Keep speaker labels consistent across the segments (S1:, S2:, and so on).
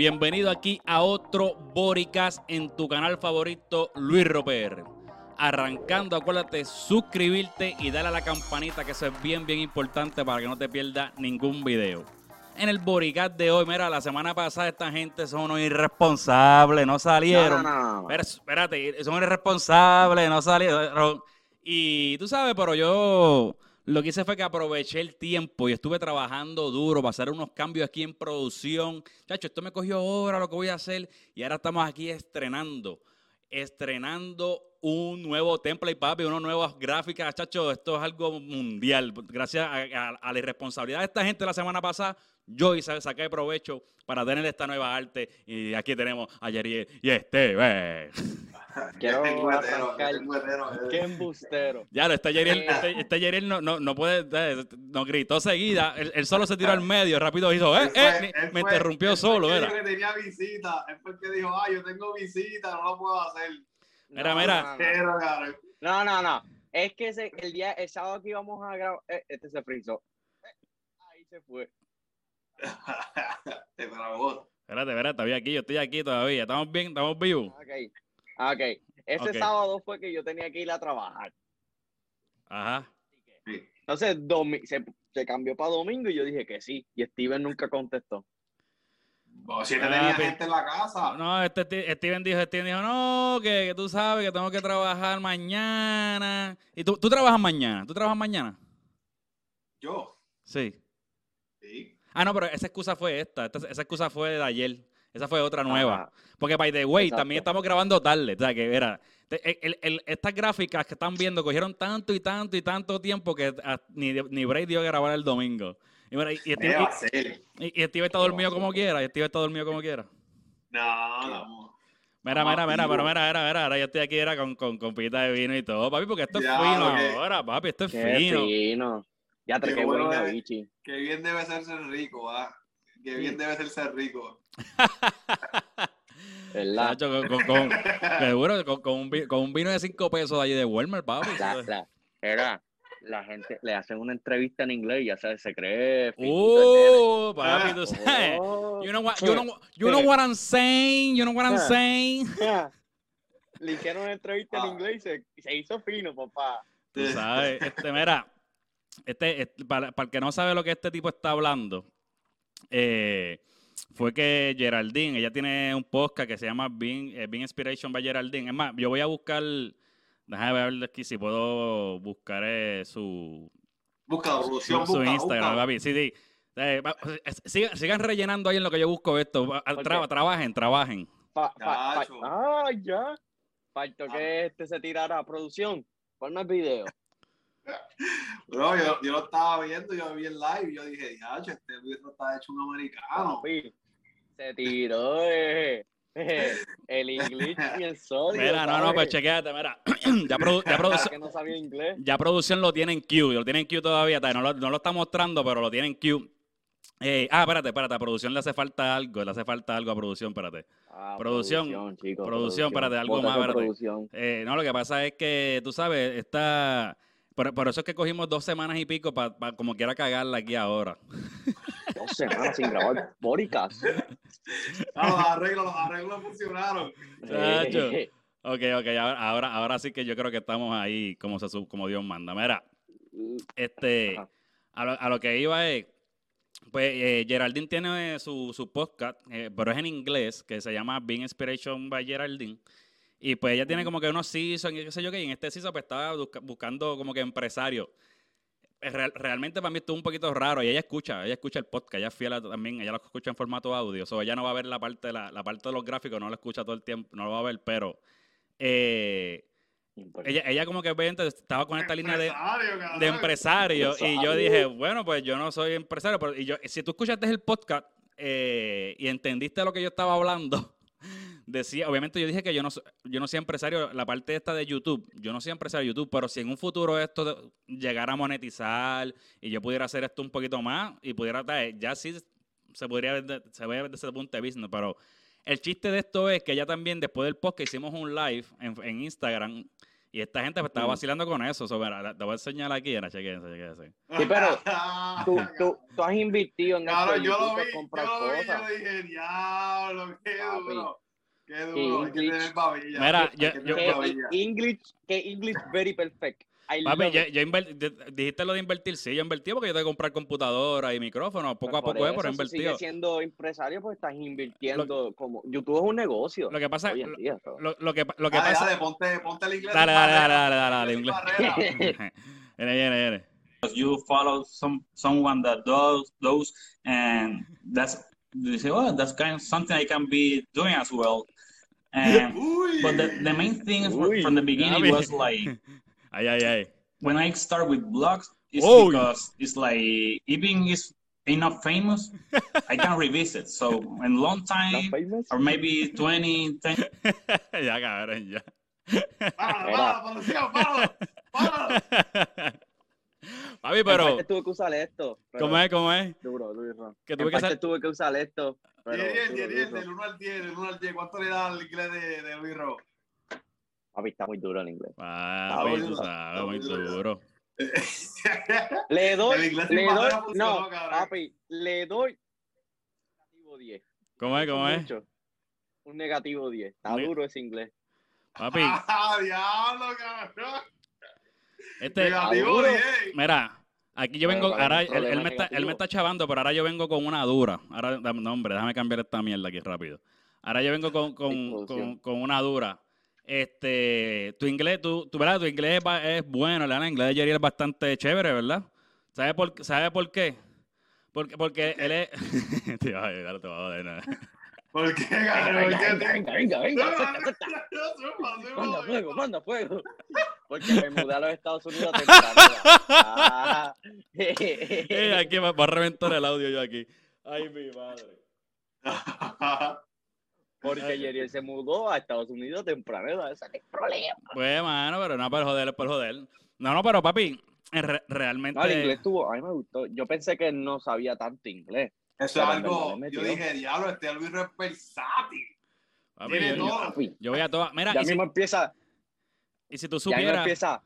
S1: Bienvenido aquí a otro Boricas en tu canal favorito, Luis Roper. Arrancando, acuérdate suscribirte y darle a la campanita, que eso es bien, bien importante para que no te pierdas ningún video. En el Boricas de hoy, mira, la semana pasada esta gente son unos irresponsables, no salieron.
S2: No, no, no.
S1: Pero, espérate, son irresponsables, no salieron. Y tú sabes, pero yo lo que hice fue que aproveché el tiempo y estuve trabajando duro para hacer unos cambios aquí en producción. Chacho, esto me cogió ahora lo que voy a hacer y ahora estamos aquí estrenando. Estrenando un nuevo template, papi, unas nuevas gráficas, chacho. Esto es algo mundial. Gracias a, a- a la irresponsabilidad de esta gente la semana pasada, yo hice, saqué provecho para tener esta nueva arte. Y aquí tenemos a Yeriel y Esteve.
S2: Quiero
S3: Qué
S2: embustero.
S1: Ya, lo, este Yeriel, este, este Yeriel no, no, no puede, eh, nos gritó seguida, él, él solo se tiró al medio, rápido hizo, eh,
S3: Él fue-
S1: eh,
S3: él
S1: me
S3: fue-
S1: interrumpió
S3: él
S1: solo, era.
S3: dijo que tenía visita. Él fue el que dijo, ah, yo tengo visita, no lo puedo hacer.
S1: Mira,
S2: No,
S1: mira.
S2: no, no. No, no, no. Es que ese- el día, el sábado que íbamos a grabar, eh, este se frizó. Eh, ahí se fue.
S3: Te trabó.
S1: Espérate, espérate, estoy aquí, yo estoy aquí todavía, estamos bien, estamos vivos.
S2: Ok. Ok. Ese
S1: Ok.
S2: sábado fue que yo tenía que ir a trabajar.
S1: Ajá.
S2: Entonces domi- se, se cambió para domingo y yo dije que sí. Y Steven nunca contestó.
S3: Si te
S1: Ah,
S3: tenía gente en la casa.
S1: No, este, Steven dijo, Steven dijo, no, que, que tú sabes que tengo que trabajar mañana. ¿Y tú, tú trabajas mañana? ¿Tú trabajas mañana?
S3: Yo.
S1: Sí. Ah, no, pero esa excusa fue esta, esta- esa excusa fue de ayer. Esa fue otra nueva.
S2: Ajá.
S1: Porque, by the way,
S2: Exacto.
S1: también estamos grabando tarde. O sea, que era. el- el- el- estas gráficas que están viendo cogieron tanto y tanto y tanto tiempo que ni, ni Bray dio que grabar el domingo. Y, mira, y, y
S3: ¿Qué
S1: Steve,
S3: va a ser?
S1: y- y Steve está
S3: ¿Qué va
S1: dormido
S3: a
S1: como quiera. Y Steve está dormido como quiera.
S3: No, no.
S1: Mira, mira, mira, pero mira, mira, mira. Ahora yo estoy aquí era con, con, con pita de vino y todo, papi, porque esto es
S3: Ya,
S1: fino ahora, papi. Esto es
S2: Qué
S1: fino.
S2: fino. Ya te
S3: Qué
S2: qué
S3: bueno
S2: bichi.
S3: Qué bien debe ser ser rico, ah. Qué bien debe ser ser rico.
S2: ¿Verdad?
S1: Con, con, con, seguro, con, con un, vi- con un vino de 5 pesos de allí de Walmart, papi.
S2: La, era, la gente le hacen una entrevista en inglés y ya sabes, se cree.
S1: Uh, papi, tú
S2: nene.
S1: sabes.
S2: Oh.
S1: You know what, you know, you know what I'm saying, you know what I'm
S2: Ah.
S1: saying.
S2: Le hicieron una entrevista en
S3: Ah.
S2: inglés y se, se hizo fino, papá.
S1: Tú sabes, este, mira, este, este, para, para el que no sabe lo que este tipo está hablando, eh, fue que Geraldine, ella tiene un podcast que se llama Being, eh, Being Inspiration by Geraldine. Es más, yo voy a buscar, déjame ver aquí si puedo buscar eh, su,
S3: Busca la
S1: su,
S3: producción,
S1: su
S3: busca,
S1: Instagram,
S3: busca.
S1: papi. Sí, sí. Eh, va- sigan, sigan rellenando ahí en lo que yo busco esto. Va-
S2: ¿Por
S1: tra-
S2: qué?
S1: trabajen, trabajen.
S2: Ah, ya. Faltó
S3: Ah.
S2: que este se tirara a producción. Ponme el video.
S3: Bro, yo, yo lo estaba viendo, yo vi el live y yo dije, diacho, este video está hecho un americano.
S2: Se tiró eh, el inglés bien sólido.
S1: Mira, no, no, pues chequéate, mira. ya, produ- ya, produ-
S2: no sabía inglés.
S1: ya producción lo tiene en Q, lo tiene en Q todavía, no lo, no lo está mostrando, pero lo tiene en Q. Eh, ah, espérate, espérate, a producción le hace falta algo, le hace falta algo a producción, espérate.
S2: Ah,
S1: Producción,
S2: chicos,
S1: producción, espérate, algo más, espérate.
S2: producción.
S1: Eh, no, lo que pasa es que, tú sabes, está... Por, por eso es que cogimos dos semanas y pico para como quiera cagarla aquí ahora.
S2: Dos semanas sin grabar Boricas.
S3: Ah, los arreglos, los arreglos funcionaron.
S1: Chacho. Ok, ok, ahora, ahora, ahora sí que yo creo que estamos ahí como, se, como Dios manda. Mira, este, a lo, a lo que iba es, pues eh, Geraldine tiene su, su podcast, eh, pero es en inglés, que se llama Being Inspiration by Geraldine. Y pues ella tiene como que unos seasons y qué sé yo qué, y en este season pues estaba busca- buscando como que empresario. Real- realmente para mí estuvo un poquito raro y ella escucha, ella escucha el podcast, ella es fiel a- también, ella lo escucha en formato audio, o sea, ella no va a ver la parte, de la, la parte de los gráficos, no lo escucha todo el tiempo, no lo va a ver, pero eh, ella, ella como que estaba con esta línea de, de empresario. Y yo dije, bueno, pues yo no soy empresario. Pero, y yo, si tú escuchaste el podcast eh, y entendiste lo que yo estaba hablando, decía, obviamente yo dije que yo no, yo no soy empresario, la parte esta de YouTube, yo no soy empresario de YouTube, pero si en un futuro esto llegara a monetizar y yo pudiera hacer esto un poquito más y pudiera, ya sí se podría ver, se ve desde ese punto de vista, pero el chiste de esto es que ya también después del podcast hicimos un live en, en Instagram Y esta gente pues, estaba
S2: Mm.
S1: vacilando con eso. So, mira, te voy a enseñar aquí, era, chequense, chequense.
S2: Sí, pero tú, tú, tú has invertido en
S3: Claro,
S2: esto.
S3: yo lo vi,
S2: para
S3: yo
S2: comprar
S3: lo vi,
S2: cosas.
S3: yo dije, diablo, qué
S2: Papi.
S3: duro. Qué duro, hay que tener babilla.
S1: Mira, yo- yo-.
S2: English, que English very perfect.
S1: Papi, inver- de- dijiste lo de invertir, sí, yo invertí porque yo tengo que comprar computadora y micrófono, poco a poco es,
S2: por eso, si siendo empresario, pues estás invirtiendo como YouTube es un negocio.
S1: Lo que pasa,
S2: en
S1: lo, lo- lo que, lo que
S3: Dale,
S1: pasa,
S3: dale, ponte, ponte el inglés.
S1: Dale, dale, dale, dale, dale, dale, inglés. viene, viene, viene.
S4: you follow some someone that does those and that's you say oh that's kind of something I can be doing as well and but the, the main thing is from the beginning
S1: Gaby.
S4: was like
S1: Ay, ay, ay.
S4: when I start with blogs it's because it's like even is enough famous I can revisit so in long time or maybe 20 10
S1: ya, cabrón, ya.
S3: Páralo,
S2: Mira.
S3: páralo, policía, páralo, páralo.
S1: Papi,
S2: En
S1: pero,
S2: parte tuve que usar esto. pero
S1: ¿cómo es, cómo es?
S2: Duro, duro.
S1: Que
S2: En
S1: tuve que
S2: parte
S1: hacer...
S2: tuve que usar esto. Pero
S3: 10, 10,
S2: duro,
S3: 10, 10,
S2: duro.
S3: del 1 al 10, del 1 al 10. ¿Cuánto le da al inglés de, de Luis Ro?
S2: Papi, está muy duro en inglés.
S1: Papi,
S3: duro,
S1: tú
S3: está
S1: sabes, muy
S3: duro.
S1: duro.
S2: Le doy,
S3: El
S2: le doy, no, papi, le doy negativo 10.
S1: ¿Cómo es, cómo es?
S2: Un negativo 10. Está duro ese inglés.
S1: Papi,
S3: ¡Ah, diablo, cabrón!
S1: Este...
S3: Negativo
S2: duro.
S3: 10.
S1: Mira, aquí yo vengo, ahora él, me está, él me está chavando, pero ahora yo vengo con una dura. Ahora, no, hombre, déjame cambiar esta mierda aquí rápido. Ahora yo vengo con, con, con, con una dura. Este, tu inglés, tu, tu, ¿verdad? Tu inglés es, bueno, el inglés de Jerry es bastante chévere, ¿verdad? ¿Sabe por, ¿sabe por qué? Porque, porque él es... Tío, ay, ahora te va a joder, ¿no?
S3: ¿Por qué,
S2: Venga,
S3: cabrón? ¿Por
S2: venga,
S3: qué?
S2: venga, venga, venga,
S3: zumba,
S2: Manda fuego, manda fuego. Porque me mudé a los Estados Unidos temprano. Ah.
S1: Eh, aquí va, va a reventar el audio yo aquí. Ay, mi madre.
S2: Porque Yeriel se mudó a Estados Unidos temprano. Ese es el problema.
S1: Pues, mano, pero no por joder, por joder. No, no, pero papi, re- realmente...
S2: No, el inglés estuvo, a mí me gustó. Yo pensé que no sabía tanto inglés.
S3: Eso es algo. Yo dije, diablo, este Luis es versátil.
S1: papi,
S3: tiene
S1: yo,
S3: todo.
S2: Papi,
S1: yo voy a todas... Mira,
S2: ya
S1: y si,
S2: mismo empieza,
S1: y si tú
S2: ya mismo
S1: supieras...
S2: empieza.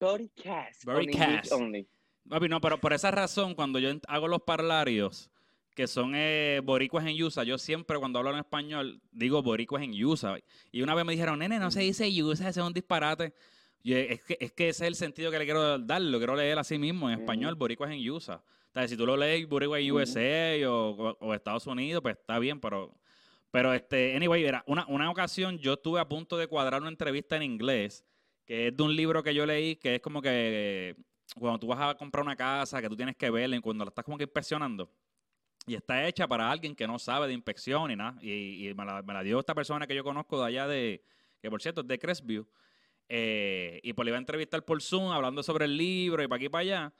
S2: Broadcast. on English
S1: Broadcast.
S2: only.
S1: Papi, no, pero por esa razón, cuando yo hago los parlarios, que son eh, boricuas en USA, yo siempre cuando hablo en español digo boricuas en USA. Y una vez me dijeron, nene, no se dice USA, ese es un disparate. Y es que, es que ese es el sentido que le quiero dar, lo quiero leer así mismo en
S2: Ujú.
S1: español, boricuas en USA. O sea, si tú lo lees
S2: Ujú.
S1: USA o, o- o Estados Unidos, pues está bien, pero... Pero, este, anyway, era una, una ocasión yo estuve a punto de cuadrar una entrevista en inglés, que es de un libro que yo leí, que es como que cuando tú vas a comprar una casa, que tú tienes que verla, y cuando la estás como que inspeccionando, y está hecha para alguien que no sabe de inspección y nada, y, y me, la, me la dio esta persona que yo conozco de allá de, que por cierto es de Crestview, eh, y pues le iba a entrevistar por Zoom hablando sobre el libro y para aquí y para allá,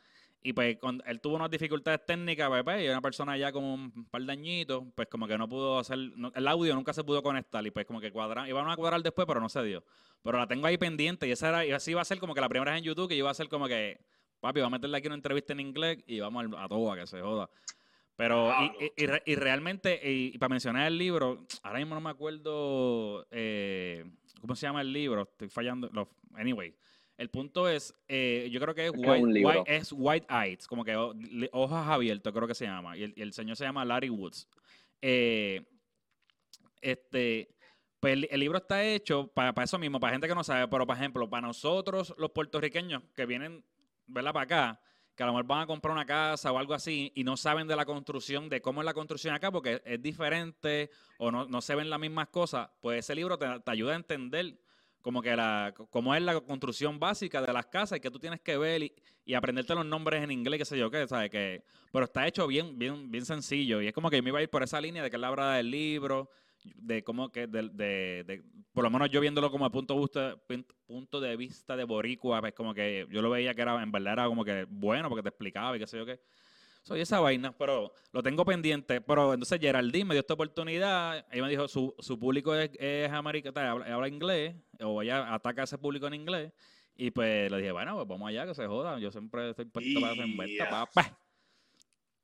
S1: y pues cuando él tuvo unas dificultades técnicas, pues, pues, y una persona ya como un par de añitos, pues como que no pudo hacer, no- el audio nunca se pudo conectar, y pues como que cuadrar, iban a cuadrar después, pero no se dio. Pero la tengo ahí pendiente, y esa era, y así iba a ser como que la primera vez en YouTube, que yo iba a hacer como que, papi, va a meterle aquí una entrevista en inglés y vamos a todo a que se joda. Pero, y, y- y y realmente, y, y para mencionar el libro, ahora mismo no me acuerdo eh, cómo se llama el libro, estoy fallando. lo- anyway, el punto es, eh, yo creo que es,
S2: Es que es un
S1: white, es White Eyes, como que hojas abiertas, creo que se llama. Y el, y el señor se llama Larry Woods. Eh, este, pues el, el libro está hecho para, eso mismo, para gente que no sabe, pero por ejemplo, para nosotros los puertorriqueños que vienen, ¿verdad? Para acá, que a lo mejor van a comprar una casa o algo así y no saben de la construcción, de cómo es la construcción acá, porque es diferente o no, no se ven las mismas cosas, pues ese libro te, te ayuda a entender como que la, cómo es la construcción básica de las casas y que tú tienes que ver y, y aprenderte los nombres en inglés, qué sé yo qué, ¿sabes? Que, pero está hecho bien, bien, bien sencillo y es como que yo me iba a ir por esa línea de que él habla del libro, de cómo que, de, de- de- por lo menos yo viéndolo como el punto pin- punto de vista de boricua, pues como que yo lo veía que era, en verdad era como que bueno porque te explicaba y qué sé yo qué. Soy esa vaina, pero lo tengo pendiente. Pero entonces Geraldine me dio esta oportunidad. Ella me dijo, su, su público es, es americano, habla, habla inglés, o ella ataca a ese público en inglés. Y pues le dije, bueno, pues vamos allá, que se joda. Yo siempre estoy puesto para hacer vuelta,
S3: Ya.
S1: papá.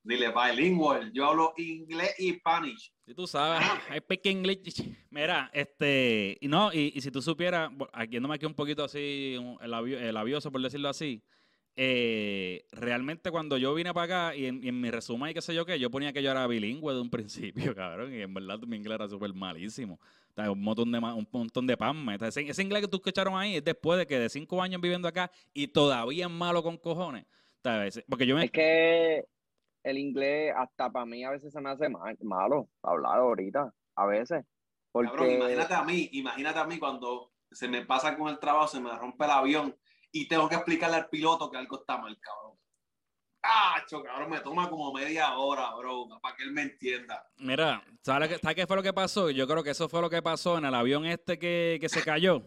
S3: Dile bilingüe. Yo hablo inglés y Spanish.
S1: Si tú sabes, I speak English. Mira, este, y no, y, y si tú supieras, aquí yéndome aquí un poquito así, el labioso, por decirlo así, eh, realmente cuando yo vine para acá y en, y en mi resumen y qué sé yo qué, yo ponía que yo era bilingüe de un principio, cabrón, y en verdad mi inglés era súper malísimo. O sea, un montón de, un montón de pan. Ese, ese inglés que tú escucharon ahí es después de que de cinco años viviendo acá y todavía es malo con cojones. ¿Sabes? Porque yo me...
S2: Es que el inglés, hasta para mí, a veces se me hace ma- malo hablar ahorita. A veces.
S3: Cabrón,
S2: Porque.
S3: imagínate a mí, imagínate a mí cuando se me pasa con el trabajo, se me rompe el avión y tengo que explicarle al piloto que algo está mal, cabrón. ¡Ah, cabrón! Me toma como media hora, bro, para que él me entienda.
S1: Mira, ¿sabes qué, ¿sabes qué fue lo que pasó? Yo creo que eso fue lo que pasó en el avión este que, que se cayó.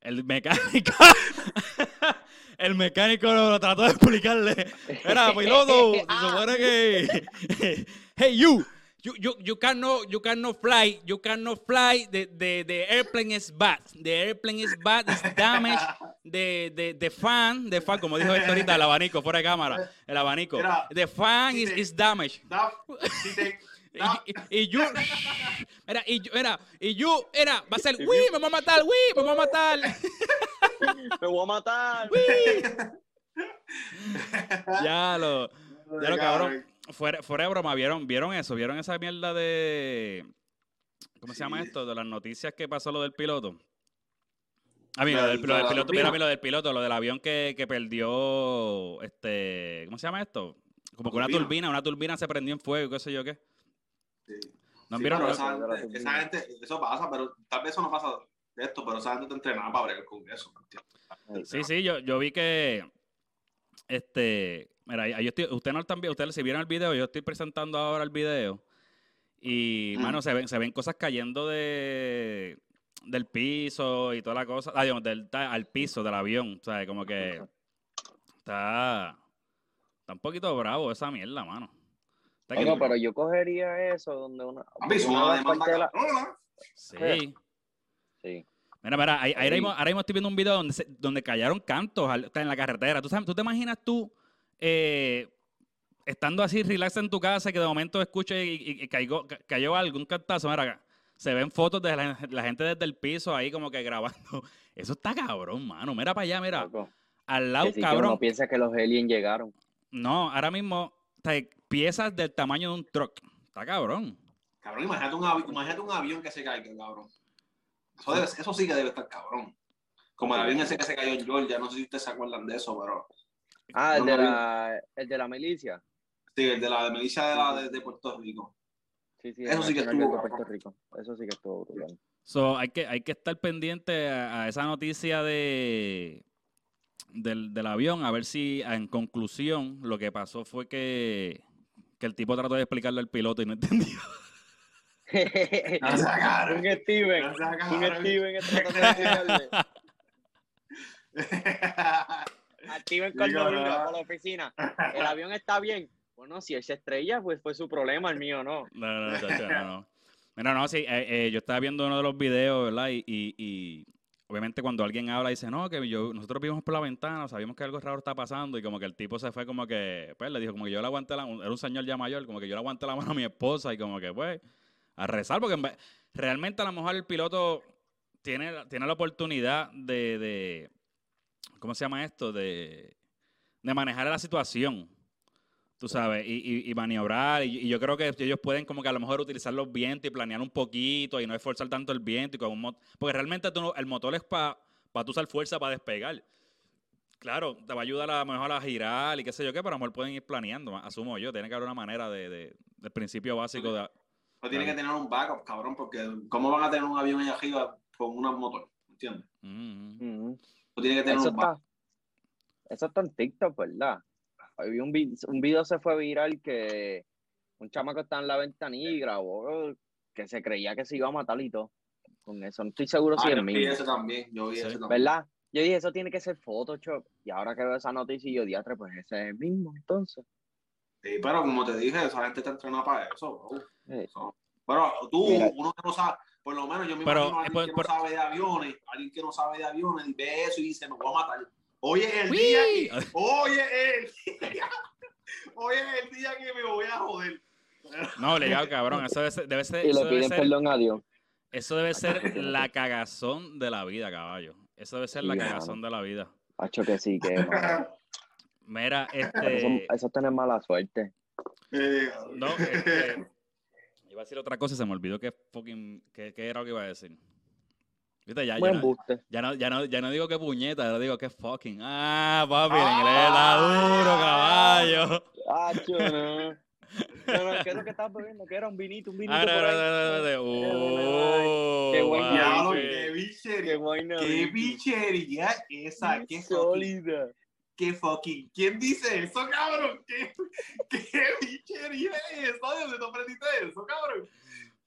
S1: El mecánico. el mecánico lo, lo trató de explicarle. Era piloto. Se
S2: Ah.
S1: supone que. hey, you. You, you, you cannot you cannot fly you cannot fly the, the, the airplane is bad. The airplane is bad it's damaged. The, the, the fan the fan como dijo esto ahorita el abanico fuera de cámara el abanico.
S3: Mira,
S1: the fan is, is damaged.
S3: Da- si te- da-
S1: y, y- y yo, era, y yo, era, y yo, era, va a ser, uy, me va a matar, uy, me va a matar,
S2: Me voy a matar.
S1: Ya lo, ya lo cabrón. Fuera, fuera de broma, ¿vieron, ¿vieron eso? ¿Vieron esa mierda de, ¿cómo se llama esto? De las noticias que pasó lo del piloto. A mí, lo del, lo piloto, mira, a mí lo del piloto, lo del avión que, que perdió, este, ¿cómo se llama esto? Como que una
S3: Turbina.
S1: una turbina se prendió en fuego, qué sé yo qué.
S3: Sí.
S1: ¿No
S3: Sí,
S1: vieron
S3: esa, gente, gente- eso pasa, pero tal vez eso no pasa de esto, pero esa gente está entrenada para bregar con eso.
S1: Sí, sí, yo, yo vi que, este, mira, ahí- ahí yo estoy, ustedes no están viendo, ustedes si vieron el video, yo estoy presentando ahora el video y,
S3: Mm.
S1: mano, se ven, se ven cosas cayendo de, del piso y toda la cosa, ah, digamos, del, ta- al piso del avión, o sea, como que está, está un poquito bravo esa mierda, mano. Está que-
S2: Bueno, pero yo cogería eso donde una. De la-
S1: sí.
S2: Sí.
S1: Mira, mira, ahí- ahora,
S2: Sí.
S1: mismo, ahora mismo estoy viendo un video donde, se- donde cayeron cantos al- en la carretera. ¿Tú, sabes, ¿Tú te imaginas tú eh, estando así relax en tu casa que de momento escuches y, y- y caigo- ca- cayó algún cantazo? Mira, acá, se ven fotos de la, la gente desde el piso ahí como que grabando. Eso está cabrón, mano. Mira para allá, mira.
S2: loco.
S1: Al lado,
S2: Que sí que
S1: cabrón.
S2: uno piensa que los aliens llegaron.
S1: No, ahora mismo piezas del tamaño de un truck. Está cabrón.
S3: Cabrón, imagínate un, avi- imagínate un avión que se caiga, cabrón. Eso, debe- eso sí que debe estar cabrón. Como el avión ese que se cayó en Georgia, no sé si ustedes se acuerdan de eso, pero
S2: Ah, el
S3: No,
S2: de la, el de la milicia.
S3: sí, el de la milicia de, la, de, de Puerto Rico.
S2: Sí, sí,
S3: Eso sí que estuvo.
S2: Puerto Rico. Eso sí que estuvo brutal.
S1: So, hay que, hay que estar pendiente a, a esa noticia de del, del avión, a ver si en conclusión lo que pasó fue que, que el tipo trató de explicarle al piloto y no entendió.
S3: No
S2: un Steven.
S3: No
S2: Un. Steven de explicarle. A Steven
S3: Sí,
S2: cuando vino por la oficina. El avión está bien. Bueno, si él se estrella, pues fue su problema, el mío no.
S1: No, no, no, chacho, no, no. Mira, no, sí, eh, eh, yo estaba viendo uno de los videos, ¿verdad? Y, y- y obviamente cuando alguien habla dice, no, que yo, nosotros vimos por la ventana, sabíamos que algo raro está pasando y como que el tipo se fue como que, pues le dijo como que yo le aguanté la, era un señor ya mayor, como que yo le aguanté la mano a mi esposa y como que pues a rezar porque realmente a lo mejor el piloto tiene, tiene la oportunidad de, de, ¿cómo se llama esto? De, de manejar la situación. Tú sabes, y, y- y maniobrar, y, y yo creo que ellos pueden como que a lo mejor utilizar los vientos y planear un poquito y no esforzar tanto el viento y con un mot- porque realmente tú no- el motor es para tú usar fuerza para despegar. Claro, te va a ayudar a lo mejor a girar y qué sé yo qué, pero a lo mejor pueden ir planeando, asumo yo, tiene que haber una manera de, de- del principio básico de...
S3: No tiene que tener un backup, cabrón, porque ¿cómo van a tener un avión allá arriba con una motor? ¿Entiendes?
S1: Mm,
S2: Ujú.
S3: No tiene que tener
S2: Eso
S3: un
S2: está, eso está en TikTok, ¿verdad? Hoy vi un, vi- un video se fue viral que un chamaco está en la ventanilla y grabó que se creía que se iba a matar y todo. Con eso, no estoy seguro si
S3: Ah,
S2: es
S3: yo vi
S2: mío.
S3: ese también, yo vi
S1: Sí.
S3: ese también.
S2: ¿Verdad? Yo dije, eso tiene que ser Photoshop. Y ahora que veo esa noticia, yo diatre, pues ese es el mismo, entonces.
S3: Sí, pero como te dije, esa gente está entrenada para eso, bro. Eso. Pero tú,
S2: Mira.
S3: uno que no sabe, por lo menos yo me
S1: Pero,
S3: imagino a alguien
S1: eh,
S3: que
S1: por-
S3: no sabe de aviones, alguien que no sabe de aviones, y ve eso y dice, me voy a matar. Oye, el
S1: ¡Uy!
S3: día que, oye, el día Hoy es el día que me voy a joder.
S1: No, legal, cabrón. Eso debe ser, debe ser,
S2: Y
S1: eso
S2: le
S1: debe
S2: piden
S1: ser,
S2: perdón a Dios.
S1: eso debe ser la cagazón de la vida, caballo. Eso debe ser la
S2: Sí,
S1: cagazón de la vida.
S2: Hacho que sí, que.
S1: Mira,
S2: Eso,
S1: este.
S2: eso es tener mala suerte.
S3: Eh,
S1: No, este, iba a decir otra cosa y se me olvidó que fucking. ¿Qué, qué era lo que iba a decir? Viste, ya, ya,
S2: Buen
S1: no,
S2: buste.
S1: ya, no, ya, no, ya no digo que puñeta, ahora digo que fucking. Ah, papi, el inglés está duro, caballo.
S2: No, no, ¿qué es lo que estás bebiendo? ¿Qué era? ¿Un vinito? ¿Un vinito
S1: Ah, no,
S2: por
S1: no,
S2: ahí?
S1: no, no, no,
S2: Qué
S1: Oh.
S3: Diablo,
S2: papi.
S3: qué
S2: Qué
S3: bichería. Qué bichería esa. Qué
S2: sólida.
S3: Qué fucking. ¿Quién dice eso, cabrón? ¿Qué, qué bichería es eso? ¿De dónde tú aprendiste eso, cabrón?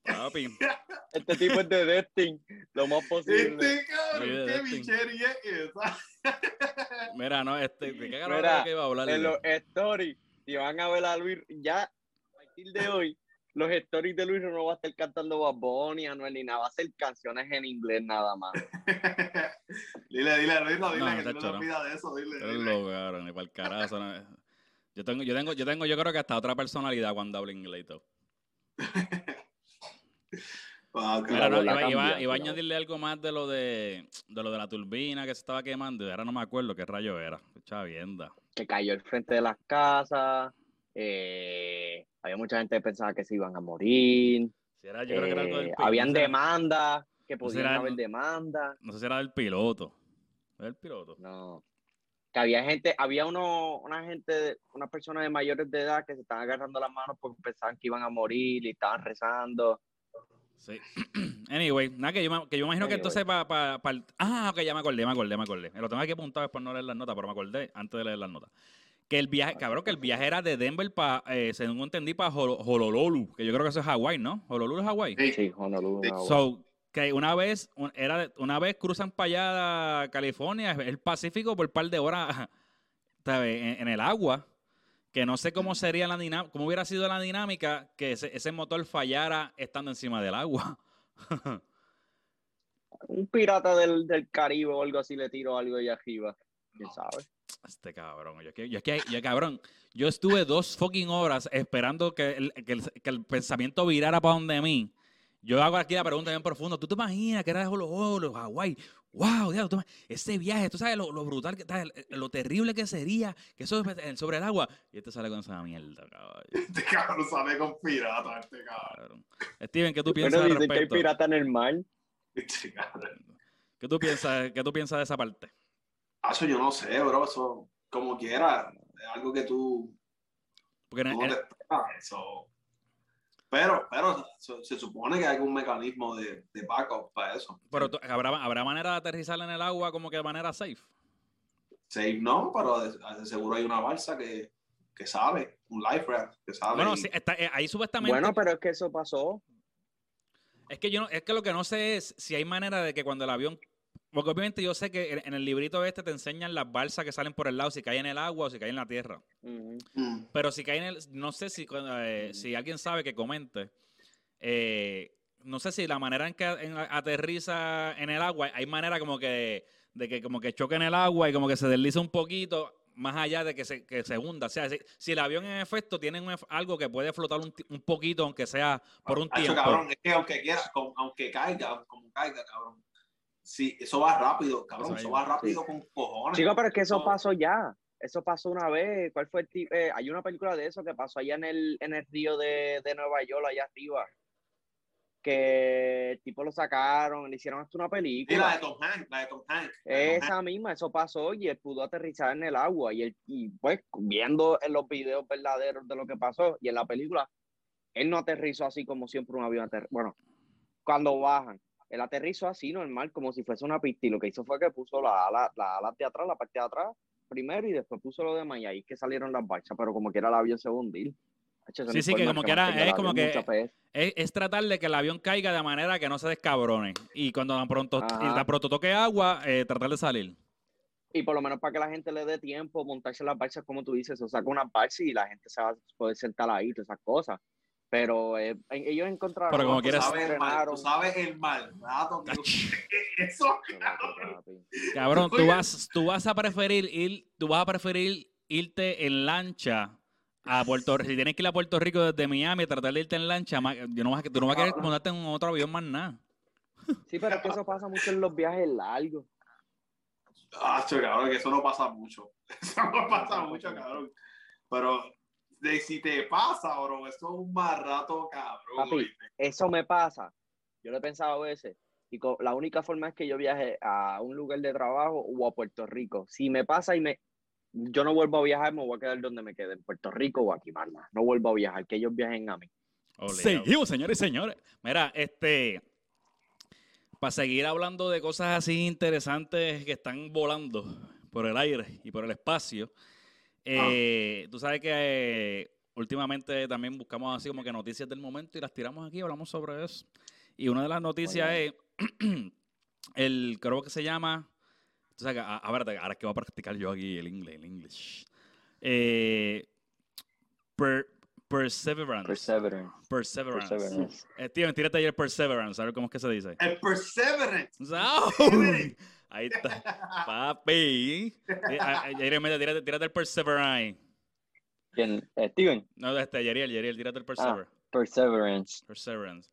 S1: Papi.
S2: Este tipo es de Destin, lo más posible.
S3: Este cabrón,
S1: Oye,
S3: qué bichería es esa.
S1: Mira, no, este, ¿de qué carajo
S2: Mira,
S1: que iba a hablar?
S2: En los stories, si van a ver a Luis, ya a partir de hoy, los stories de Luis no va a estar cantando Bad Bunny, Anuel, ni nada, va a ser canciones en inglés nada más.
S3: dile, dile, Rito, dile
S1: No,
S3: que tú no te
S1: no.
S3: olvidas de eso. Dile, dile.
S1: loco, cabrón, ni para el carajo. no. Yo tengo, yo tengo, yo tengo, yo creo que hasta otra personalidad cuando hablo inglés y todo.
S3: Wow,
S1: Mira, no, iba, iba- iba a añadirle algo más de lo de, de lo de la turbina que se estaba quemando y ahora no me acuerdo qué rayo era. Chavienda.
S2: Que cayó al frente de las casas, eh, había mucha gente que pensaba que se iban a morir,
S1: Si era, yo creo que era algo del
S2: eh, habían demandas, que
S1: no era-
S2: haber demandas,
S1: No sé si era del piloto. ¿Era el piloto?
S2: no. Que había gente, había uno, una gente, unas personas de mayores de edad que se estaban agarrando las manos porque pensaban que iban a morir y estaban rezando.
S1: Sí. anyway, nada, que yo, me- que yo imagino que entonces para... Pa, pa- ah, ok, ya me acordé, me acordé, me acordé. Lo tengo aquí apuntado después no leer las notas, pero me acordé antes de leer las notas. Que el viaje, cabrón, que el viaje era de Denver para, eh, según entendí, para Honolulu, que yo creo que eso es Hawái, ¿no? Honolulu es Hawái.
S3: Sí.
S2: Sí, Honolulu.
S3: Sí.
S2: Hawái.
S1: So, que una vez, un- era, una vez cruzan para allá California, el Pacífico por un par de horas ¿sabes? En, en el agua, que no sé cómo sería la dinámica, cómo hubiera sido la dinámica que ese, ese motor fallara estando encima del agua.
S2: un pirata del, del Caribe o algo así le tiró algo allá arriba. ¿Quién sabe?
S1: Este cabrón, yo, que- yo, que- yo, cabrón, yo estuve dos fucking horas esperando que el, que el, que el pensamiento virara para donde mí. Yo hago aquí la pregunta bien profunda. ¿Tú te imaginas que era de Honolulu, Hawái? ¡Wow! diablo, tú- ese viaje, tú sabes lo, lo brutal, que está, lo terrible que sería que eso es sobre el agua. Y este sale con esa mierda, caballo.
S3: Este cabrón sale con pirata, este cabrón.
S1: cabrón. Steven, ¿qué tú piensas
S2: Bueno,
S1: al
S2: dicen que hay
S1: respecto?
S2: pirata en el mar.
S3: Este cabrón.
S1: ¿Qué tú piensas, qué tú piensas de esa parte?
S3: Eso yo no sé, bro. Eso, como quiera, es algo que tú
S1: Porque
S3: no te esperas. Eso. Pero, pero se, se supone que hay algún mecanismo de, de backup para eso.
S1: pero tú- ¿habrá, ¿habrá manera de aterrizar en el agua como que de manera safe?
S3: Safe no, pero de, de seguro hay una balsa que, que sabe, un life raft que sabe.
S1: Bueno,
S3: y-
S1: sí, está, eh, ahí supuestamente...
S2: Bueno, pero es que eso pasó.
S1: Es que yo no, es que lo que no sé es si hay manera de que cuando el avión, porque obviamente yo sé que en, el librito este te enseñan las balsas que salen por el lado, si cae en el agua o si cae en la tierra. Pero si cae en el, no sé si, eh, si alguien sabe que comente, eh, no sé si la manera en que aterriza en el agua, hay manera como que de que como que choque en el agua y como que se desliza un poquito más allá de que se, que se hunda. O sea, si, si el avión en efecto tiene un algo que puede flotar un, un poquito, aunque sea por un
S3: Hacho,
S1: tiempo.
S3: cabrón, es que aunque aunque caiga, como caiga, cabrón. Sí, eso va rápido, cabrón.
S1: Eso
S3: va rápido con cojones.
S2: Chico, pero es que eso pasó ya. Eso pasó una vez. ¿Cuál fue el tipo? hay una película de eso que pasó allá en el, en el río de, de Nueva York, allá arriba. Que el tipo lo sacaron, le hicieron hasta una
S3: Sí, la
S2: película.
S3: de Tom Hanks, la de Tom Hanks. la de Tom Hanks.
S2: Esa misma, eso pasó y él pudo aterrizar en el agua. Y, él, y pues viendo en los videos verdaderos de lo que pasó y en la película, él no aterrizó así como siempre un avión aterriza. Bueno, cuando bajan, él aterrizó así normal, como si fuese una pista. Y lo que hizo fue que puso la ala, la ala de atrás, la parte de atrás primero y después puso lo demás. Y ahí que salieron las balsas, pero como que era el avión se hundir.
S1: Sí, sí, que como que era- es como que- es, es tratar de que el avión caiga de manera que no se descabrone. Y cuando tan pronto,
S2: Ajá.
S1: y tan pronto toque agua, eh, tratar de salir.
S2: Y por lo menos para que la gente le dé tiempo montarse las balsas, como tú dices, o saca unas balsas y la gente se va a poder sentar ahí, todas esas cosas. Pero eh, en- ellos encontraron.
S1: Pero como quieras-
S3: sabes el mal, tú sabes el que eso, cabrón.
S1: Cabrón, tú vas, tú vas a preferir ir, tú vas a preferir irte en lancha a Puerto si tienes que ir a Puerto Rico desde Miami a tratar de irte en lancha, yo no vas a, tú no vas a querer montarte en otro avión más nada.
S2: Sí, pero es que eso pasa mucho en los viajes largos.
S3: Ah, cabrón, que eso no pasa mucho. Eso no pasa mucho, cabrón. Pero de, si te pasa, bro, eso es un más rato, cabrón.
S2: Papi. Eso me pasa. Yo lo he pensado a veces. Y co- la única forma es que yo viaje a un lugar de trabajo o a Puerto Rico. Si me pasa y me. Yo no vuelvo a viajar, me voy a quedar donde me quede, en Puerto Rico o aquí, más nada. No vuelvo a viajar, que ellos viajen a mí.
S1: Obligado. Seguimos, señores y señores. Mira, este. Para seguir hablando de cosas así interesantes que están volando por el aire y por el espacio. Eh, Tú sabes que eh, últimamente también buscamos así como que noticias del momento y las tiramos aquí, hablamos sobre eso. Y una de las noticias es el, creo que se llama. Tú sabes que, a, a ver, ahora es que voy a practicar yo aquí el inglés, el English. Eh, per- perseverance.
S2: Perseverance.
S1: Perseverance.
S2: Perseverance.
S1: Eh, tío, tírate ahí el Perseverance, a ver cómo es que se dice.
S3: El Perseverance.
S1: ¡Au! Ahí está. Papi. Eh, ah, ah, Yeriel, mira, tírate, tírate el Perseverance.
S2: ¿Quién? Eh, Steven.
S1: No, este, Yeriel, Yeriel, tírate el Persever-
S2: Perseverance.
S1: Perseverance.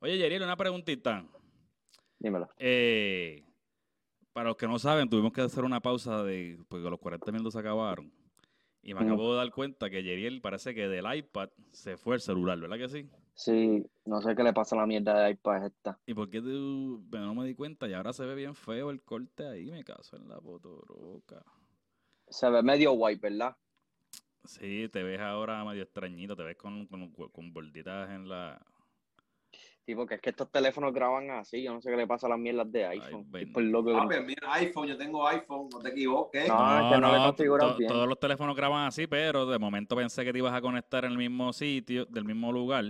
S1: Oye, Yeriel, una preguntita.
S2: Dímelo.
S1: Eh, para los que no saben, tuvimos que hacer una pausa de, porque los 40 minutos se acabaron. Y me acabo de dar cuenta que Yeriel parece que del iPad se fue el celular, ¿verdad que sí?
S2: Sí, no sé qué le pasa a la mierda de iPad esta.
S1: ¿Y por qué tú, pero no me di cuenta? Y ahora se ve bien feo el corte ahí, me caso en la potoroca.
S2: Se ve medio white, ¿verdad?
S1: Sí, te ves ahora medio extrañito, te ves con, con, con borditas en la...
S2: Sí, porque es que estos teléfonos graban así. Yo no sé qué le pasa a las mierdas de iPhone.
S1: ven.
S2: por loco.
S3: Ah, pues mira, iPhone, yo tengo iPhone, no te equivoques.
S2: No, es que no le configuran
S1: to-
S2: bien.
S1: todos los teléfonos graban así, pero de momento pensé que te ibas a conectar en el mismo sitio, del mismo lugar.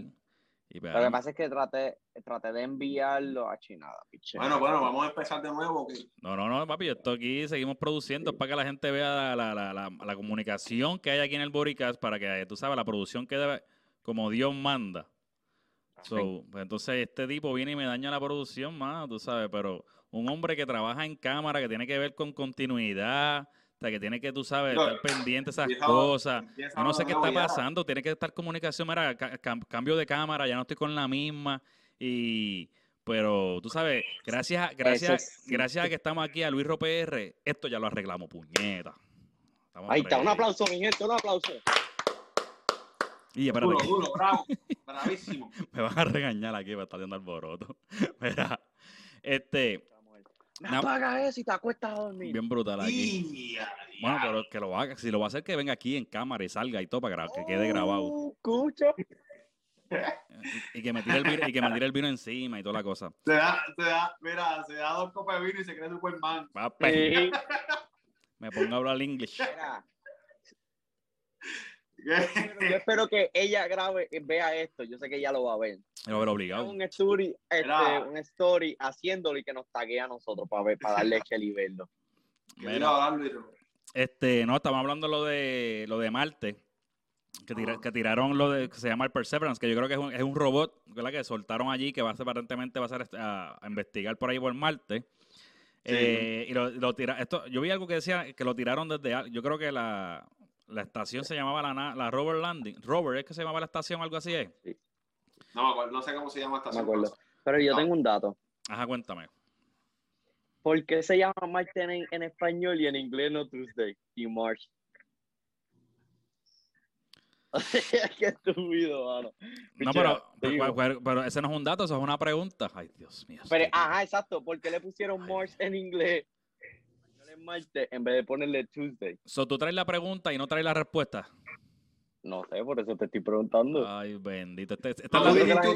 S1: Y pues,
S2: Lo que pasa es que traté, traté de enviarlo a Chinada, piche.
S3: Bueno, bueno, vamos a empezar de nuevo.
S1: No, no, no, papi, esto aquí seguimos produciendo es para que la gente vea la, la, la, la comunicación que hay aquí en el Boricast, para que tú sabes, la producción que debe, como Dios manda. So, pues entonces este tipo viene y me daña la producción más, tú sabes, pero un hombre que trabaja en cámara, que tiene que ver con continuidad, sea, que tiene que, tú sabes,
S3: No,
S1: estar pendiente de esas cosas. Yo no sé qué está pasando, tiene que estar comunicación, mira, ca- cam- cambio de cámara, ya no estoy con la misma y pero tú sabes, gracias a, gracias, gracias a que estamos aquí a Luis PR, esto ya lo arreglamos, puñeta. Estamos
S2: Ahí está, un aplauso, mi gente, un aplauso.
S1: Y
S3: Duro, duro, bravo, bravísimo.
S1: me van a regañar aquí para estar haciendo alboroto. Mira, este,
S2: Me
S1: No.
S2: apaga eso y te acuestas a dormir.
S1: bien brutal aquí. Bueno, pero que lo haga, si lo va a hacer, que venga aquí en cámara y salga y todo para que quede grabado.
S2: Oh, Escucha.
S1: Y, y que me tire el vino, y que me tire el vino encima y toda la cosa.
S3: Se da, se da, mira, se da dos copas de vino y se cree Superman.
S1: Papi,
S2: Sí.
S1: me pongo a hablar inglés.
S2: Mira, yo espero que ella grabe, vea esto. Yo sé que ella lo va a ver.
S1: A ver obligado.
S2: Un story, este, un story haciéndolo y que nos tague a nosotros para ver, para darle el y verlo.
S3: Que
S1: Mira. Este, no, estamos hablando lo de lo de Marte. Que, tira-
S3: Ajá.
S1: que tiraron lo de que se llama el Perseverance, que yo creo que es un, es un robot ¿verdad? que soltaron allí, que va a ser aparentemente va a ser a, a investigar por ahí por Marte.
S3: Sí.
S1: Eh, y lo, lo tira, esto, yo vi algo que decía que lo tiraron desde, yo creo que la, la estación se llamaba la, la Rover Landing. Rover es que se llamaba la estación, algo así es.
S3: No me acuerdo, no sé cómo se llama esta
S2: No me acuerdo. Pero yo
S3: No.
S2: tengo un dato.
S1: Ajá, cuéntame.
S2: ¿Por qué se llama Marte en, en español y en inglés no Tuesday y March? Qué estúpido, mano.
S1: No, pero, pero, pero- pero ese no es un dato, eso es una pregunta. Ay, Dios mío.
S2: Pero, ajá, exacto. ¿Por qué le pusieron March en inglés? En vez de ponerle Tuesday.
S1: So, tú traes la pregunta y no traes la respuesta.
S2: No sé, por eso te estoy preguntando.
S1: Ay, bendito. Este- esta,
S3: No,
S1: es la,
S2: la
S3: dato,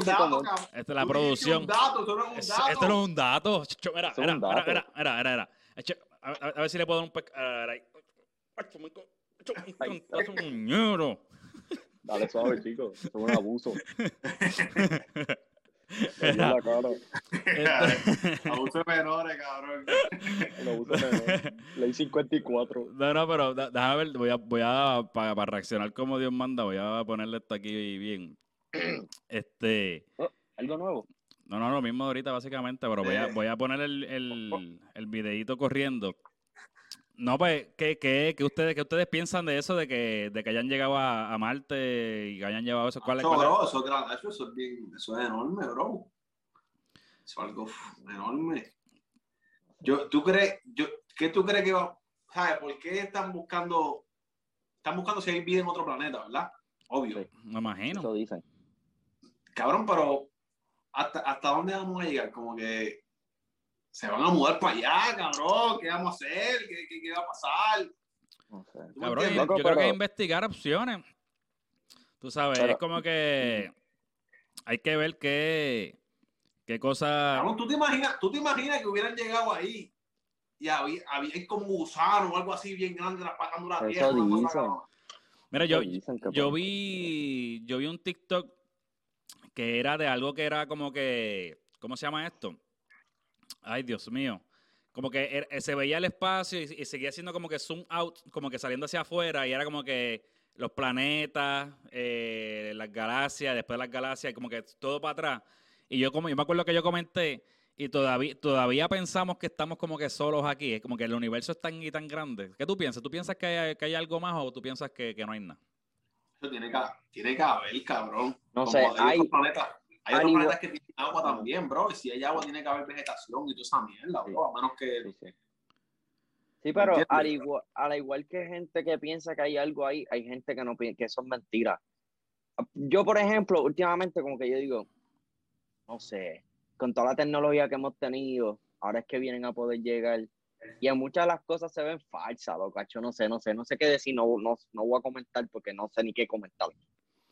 S1: esta es la
S3: Tú
S1: producción.
S3: Un dato, eso no es un
S1: Es-
S3: dato.
S1: esto no es un dato. Chicho, Mira,
S2: Eso es
S1: mira,
S2: un
S1: mira,
S2: dato.
S1: mira, mira, mira, mira. Eche- A, a- a ver si le puedo dar un pe... a ver, ahí. Acho, me co- acho, un
S2: Ahí está.
S1: cantazo, muñero.
S2: Dale suave, chicos. Es un abuso. La cara.
S3: Abuso menores, cabrón.
S2: Abuso menor. Ley 54.
S1: No, no, pero déjame ver, voy a, voy a para, reaccionar como Dios manda, voy a ponerle esto aquí bien. Este,
S2: Algo nuevo.
S1: no, no, lo mismo de ahorita básicamente, pero voy a, voy a poner el, el, el videíto corriendo No, pues, ¿qué, qué, qué ustedes, qué ustedes piensan de eso, de que, de que hayan llegado a, a Marte y que hayan llevado eso? ¿Cuál, es-
S3: Eso,
S1: cuál es-
S3: bro, eso, eso, eso es bien, eso es enorme, bro. Eso es algo uf, enorme. Yo, ¿tú crees, yo, ¿Qué tú crees que va? ¿Sabes? ¿Por qué están buscando, están buscando si hay vida en otro planeta, verdad? Obvio.
S2: Sí.
S1: Me imagino.
S2: Eso dicen.
S3: Cabrón, pero ¿hasta, ¿hasta dónde vamos a llegar? Como que se van a mudar para allá, cabrón. ¿Qué vamos a hacer? ¿Qué, qué, qué va a pasar?
S2: No sé.
S3: ¿Tú me
S1: Cabrón, yo,
S3: entiendes?
S2: Loco,
S1: yo creo que
S2: pero-
S1: investigar opciones. Tú sabes,
S2: Pero-
S1: es como que hay que ver qué, qué cosa.
S3: Cabrón, ¿tú te imaginas, tú te imaginas que hubieran llegado ahí y había, había como gusano o algo así bien grande traspasando la tierra?
S1: Mira, yo,
S2: que
S1: yo vi, yo vi un TikTok que era de algo que era como que, ¿cómo se llama esto? Ay, Dios mío. Como que era- se veía el espacio y, y seguía siendo como que zoom out, como que saliendo hacia afuera y era como que los planetas, eh, las galaxias, después de las galaxias, como que todo para atrás. Y yo como yo me acuerdo que yo comenté y todavía todavía pensamos que estamos como que solos aquí, es como que el universo es tan y tan grande. ¿Qué tú piensas? ¿Tú piensas que hay, que hay algo más o tú piensas que, que no hay nada?
S3: Eso tiene que, tiene que haber, cabrón.
S2: No
S3: Como
S2: sé, hay-
S3: planetas, hay otros
S2: igual-
S3: planetas que tienen agua también, bro. Y si hay agua, tiene que haber vegetación y toda esa mierda, bro. A menos que.
S2: Sí, sí. Sí, pero al igual, al igual que gente que piensa que hay algo ahí, hay gente que no pi- que son mentiras. Yo, por ejemplo, últimamente como que yo digo, no sé, con toda la tecnología que hemos tenido, ahora es que vienen a poder llegar. Y en muchas de las cosas se ven falsas, loco. Yo no sé, no sé, no sé qué decir, no, no, no voy a comentar porque no sé ni qué comentar.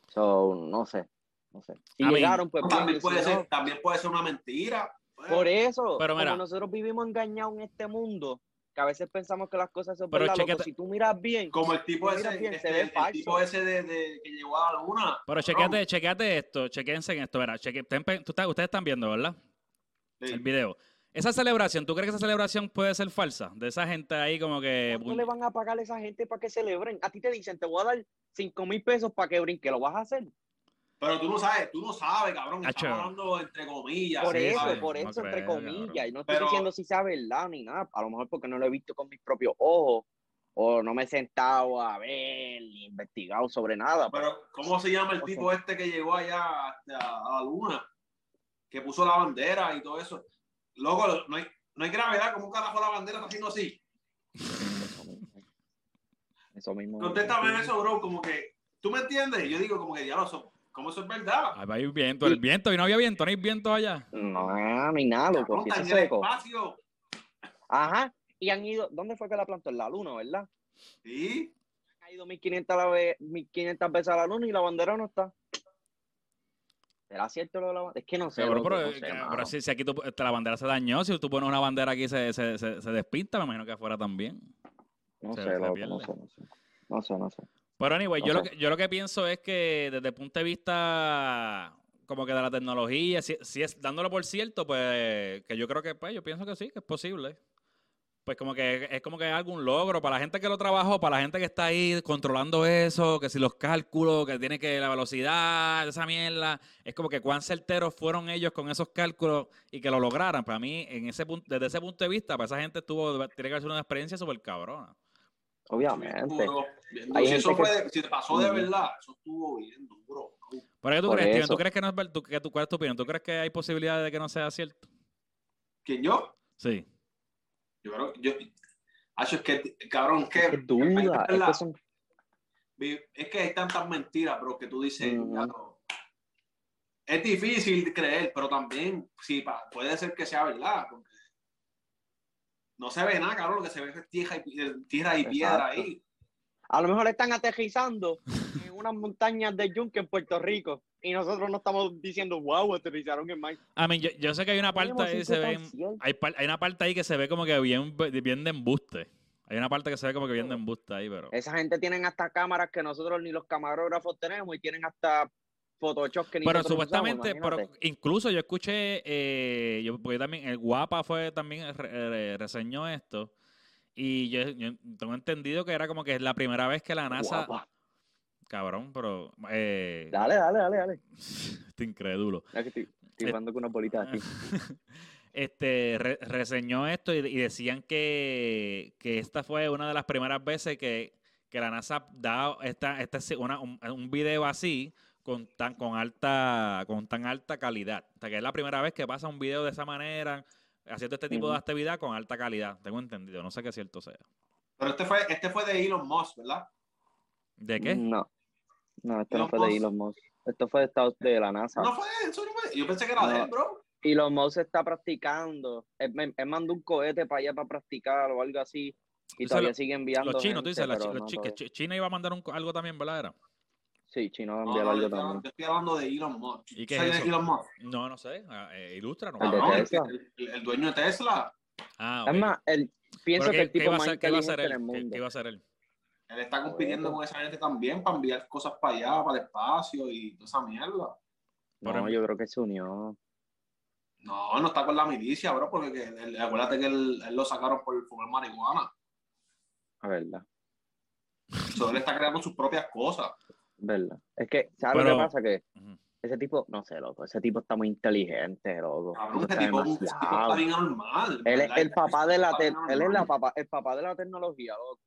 S2: So, no sé, no sé. Si pues
S3: también, puede
S2: no,
S3: ser, también puede ser una mentira. Pues,
S2: por eso,
S1: Pero mira.
S2: como nosotros vivimos engañados en este mundo, que a veces pensamos que las cosas son
S1: Pero
S2: verdad, loco,
S1: chequete-
S2: si tú miras bien,
S3: Como el tipo
S2: Mira
S3: ese,
S2: bien,
S3: este,
S2: se ve
S3: el
S2: falso.
S3: tipo ese de, de- que llegó a la luna.
S1: Pero chequeate, chequeate esto, chequense en esto, verá, cheque, tú ustedes están viendo, ¿verdad?
S3: Sí.
S1: El video. Esa celebración, ¿tú crees que esa celebración puede ser falsa? De esa gente ahí como que...
S2: ¿cuánto le van a pagar a esa gente para que celebren? A ti te dicen, te voy a dar 5 mil pesos para que brinque, ¿lo vas a hacer?
S3: Pero tú no sabes, tú no sabes, cabrón. Estamos hablando entre comillas.
S2: Por
S1: sí,
S2: eso,
S3: ¿sabes?
S2: por
S1: no
S2: eso, entre
S1: creo,
S2: comillas.
S1: cabrón.
S2: Y no estoy
S3: Pero-
S2: diciendo si sea verdad ni nada. A lo mejor porque no lo he visto con mis propios ojos. O no me he sentado a ver ni investigado sobre nada.
S3: Pero, ¿cómo se llama el
S2: O
S3: tipo este que llegó allá a, a la luna? Que puso la bandera y todo eso. Loco, no hay, no hay gravedad. ¿Cómo carajo la bandera está haciendo así?
S2: Eso mismo.
S3: Contéstame eso, bro. Como que, ¿tú me entiendes? Y yo digo, como que ya lo so, ¿Cómo eso es verdad?
S1: Ahí va a ir viento, el viento, y no había viento, no hay viento allá.
S2: No, ni nada, loco.
S3: En el
S2: seco.
S3: espacio.
S2: Ajá. Y han ido, ¿dónde fue que la plantó? En la luna, ¿verdad?
S3: Sí.
S2: Han ido 1500, la ve- 1500 veces a la luna y la bandera no está. ¿Será cierto lo de la bandera? Es que no sé.
S1: Pero,
S2: loco,
S1: pero,
S2: no
S1: eh,
S2: sé,
S1: pero si, si aquí tú- la bandera se dañó, si tú pones una bandera aquí se, se, se, se despinta, me imagino que afuera también.
S2: No
S1: se-
S2: sé,
S1: se
S2: loco,
S1: pierde.
S2: no sé, no sé. No sé, no sé.
S1: Pero anyway, yo, lo que, yo lo que pienso es que desde el punto de vista como que de la tecnología, si, si es dándolo por cierto, pues que yo creo que, pues yo pienso que sí, que es posible. Pues como que es como que algún logro para la gente que lo trabajó, para la gente que está ahí controlando eso, que si los cálculos, que tiene que la velocidad, esa mierda, es como que cuán certeros fueron ellos con esos cálculos y que lo lograran. Para mí, en ese punto, desde ese punto de vista, para esa gente estuvo, tiene que haber sido una experiencia súper cabrona.
S2: Obviamente.
S3: Bien duro. Si eso
S2: que-
S3: te pasó de verdad, eso estuvo bien duro. bro.
S1: ¿Pero qué tú
S2: Por
S1: crees, Steven? ¿Tú crees que no es tú- que tú- ¿Cuál es tu opinión? ¿Tú crees que hay posibilidades de que no sea cierto?
S3: ¿Quién yo?
S1: Sí.
S3: Yo creo que yo. Hacho, es que, cabrón, que.
S2: Es que duda. Es
S3: la-
S2: que son...
S3: Es que hay tantas mentiras, bro, que tú dices. Es difícil creer, pero también sí, pa- puede ser que sea verdad. porque no se ve nada, cabrón. Lo que se ve es tierra y, tierra y piedra ahí.
S2: A lo mejor están aterrizando en unas montañas de yunque en Puerto Rico. Y nosotros no estamos diciendo, wow, aterrizaron en Mike.
S1: I mean, yo, yo sé que hay una parte ahí que se ve. Hay, hay una parte ahí que se ve como que bien, bien de embuste. Hay una parte que se ve como que bien de embuste ahí, pero.
S2: Esa gente tienen hasta cámaras que nosotros ni los camarógrafos tenemos y tienen hasta Photoshop que ni
S1: Pero supuestamente,
S2: usamos,
S1: pero incluso yo escuché, eh, yo, porque también el Guapa fue también re- re- reseñó esto y yo, yo tengo entendido que era como que es la primera vez que la NASA,
S2: Guapa.
S1: cabrón, pero eh,
S2: Dale, dale, dale, dale.
S1: este incrédulo.
S2: Que estoy, estoy
S1: Eh,
S2: jugando con unas bolitas aquí.
S1: este, re- reseñó esto y, y decían que, que esta fue una de las primeras veces que, que la NASA da esta, esta, una- un, un video así con tan, con, alta, con tan alta calidad. O sea, que es la primera vez que pasa un video de esa manera, haciendo este tipo de actividad con alta calidad. Tengo entendido, no sé qué cierto sea.
S3: Pero este fue, este fue de Elon Musk, ¿verdad?
S1: ¿De qué?
S2: No. No, esto no fue de. Elon Musk. Esto fue de, Estados, de la NASA.
S3: No fue, eso no fue. Yo pensé que era de él, bro.
S2: Elon Musk está practicando. Él, me- él mandó un cohete para allá para practicar o algo así. Y todavía
S1: lo-
S2: sigue enviando.
S1: Los chinos, tú
S2: gente,
S1: dices, la
S2: pero
S1: chi- los
S2: no
S1: chi- que
S2: todo.
S1: Chi- China iba a mandar un co- algo también, ¿verdad? Era?
S2: Sí, Chino va a
S3: No, no, hablando,
S2: también.
S3: yo estoy hablando de Elon Musk.
S1: ¿Y qué es
S3: ¿Sabes
S1: eso?
S3: de Elon Musk?
S1: No, no sé. ah, Eh,
S2: de
S3: Cabrón, el, el- el dueño de Tesla.
S1: Ah,
S2: Es
S1: ok.
S2: más, él, pienso
S1: ¿Pero
S2: que el tipo más
S1: hacer, qué iba a hacer
S2: inteligente en
S1: él?
S2: el
S1: ¿Qué,
S2: mundo.
S1: qué iba a hacer él?
S3: Él está compitiendo con esa gente también para enviar cosas para allá, para el espacio y toda esa mierda.
S1: Por
S2: No, yo creo que se unió.
S3: No, no está con la milicia, bro, porque él- acuérdate que él, él lo sacaron por fumar marihuana.
S2: A verdad.
S3: So, él está creando sus propias cosas.
S2: Verdad. Es que, ¿sabes lo
S1: Pero-
S2: que pasa? Que ese tipo, no sé, loco, ese tipo está muy inteligente, loco.
S3: Cabrón,
S2: Ese tipo
S3: tipo,
S2: está
S3: bien anormal.
S2: Él es el papá de la él es la papá, el papá de la tecnología, loco.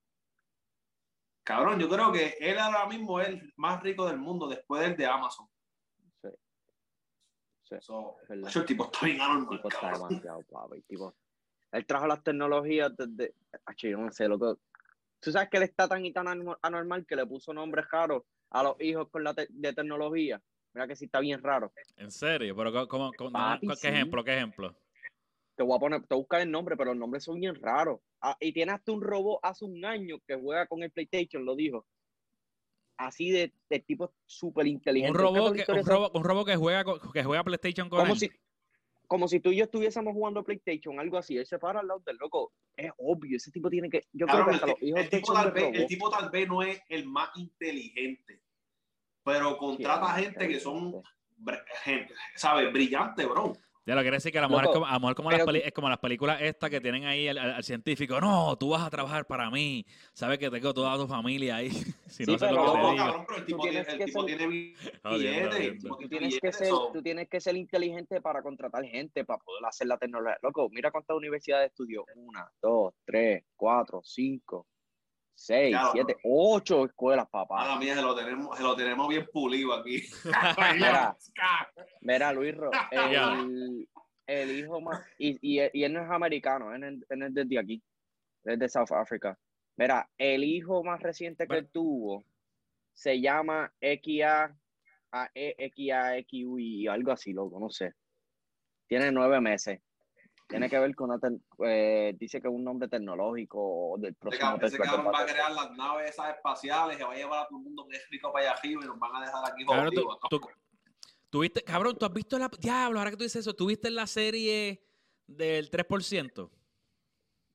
S3: Cabrón, yo creo que él ahora mismo es el más rico del mundo después del de Amazon.
S2: Sí. Sí,
S3: So, el tipo está bien
S2: El
S3: anormal,
S2: tipo está demasiado papi, tipo. Él trajo las tecnologías desde, Acho, yo no sé, loco. Tú sabes que él está tan y tan anor- anormal que le puso nombres raros a los hijos con la te- de tecnología. Mira que sí está bien raro.
S1: ¿En serio? ¿Pero cómo, no, ¿Qué
S2: sí.
S1: ejemplo? ¿Qué ejemplo?
S2: Te voy a poner, te voy a buscar el nombre, pero los nombres son bien raros. Ah, y tiene hasta un robot hace un año que juega con el PlayStation, lo dijo. Así de, de tipo súper inteligente.
S1: Un robot, que, un, robot, un robot que juega que juega PlayStation con
S2: como
S1: él.
S2: si, como si tú y yo estuviésemos jugando PlayStation, algo así. Él se para al lado del loco. Es obvio, ese tipo tiene que. Yo creo
S3: Cabrón,
S2: que
S3: el,
S2: los hijos
S3: el tipo tal vez, el tipo tal vez no es el más inteligente, pero contrata
S2: Sí,
S3: gente que son, gente, ¿sabes? Brillante, bro.
S1: Ya lo quiere decir que a lo mejor es como, a lo mejor como las es como las películas estas que tienen ahí al, al- al científico. No, tú vas a trabajar para mí. Sabes que tengo toda tu familia ahí. si
S2: Sí,
S1: no
S2: pero
S1: lo que
S3: No,
S1: te
S3: cabrón, pero el tipo,
S2: tienes
S3: tiene, el
S2: que
S3: tipo
S2: ser-
S3: tiene el tipo
S2: tienes, que tú tienes que ser inteligente para contratar gente, para poder hacer la tecnología. Loco, mira cuántas universidades estudió. Una, dos, tres, cuatro, cinco, seis,
S3: Claro.
S2: siete, ocho escuelas, papá.
S3: mía, se lo tenemos, se lo tenemos bien pulido aquí.
S2: Mira. Mira, Luis Ro, el, el hijo más. Y, y, y él no es americano, él, es- él es desde aquí. Él es de South Africa. Mira, el hijo más reciente que
S1: Bueno.
S2: él tuvo se llama XA, E, XAXUI, algo así, loco, no sé. Tiene nueve meses. Tiene que ver con una. eh, dice que es un nombre tecnológico o del próximo
S3: cabrón, ese cabrón va a crear las naves esas espaciales, se va a llevar a todo el mundo que es rico para allá arriba y nos van a dejar aquí
S1: Cabrón, tú,
S3: jodidos.
S1: tú- tú viste- cabrón, tú has visto la. Diablo, ahora que tú dices eso, ¿tú viste la serie del 3%?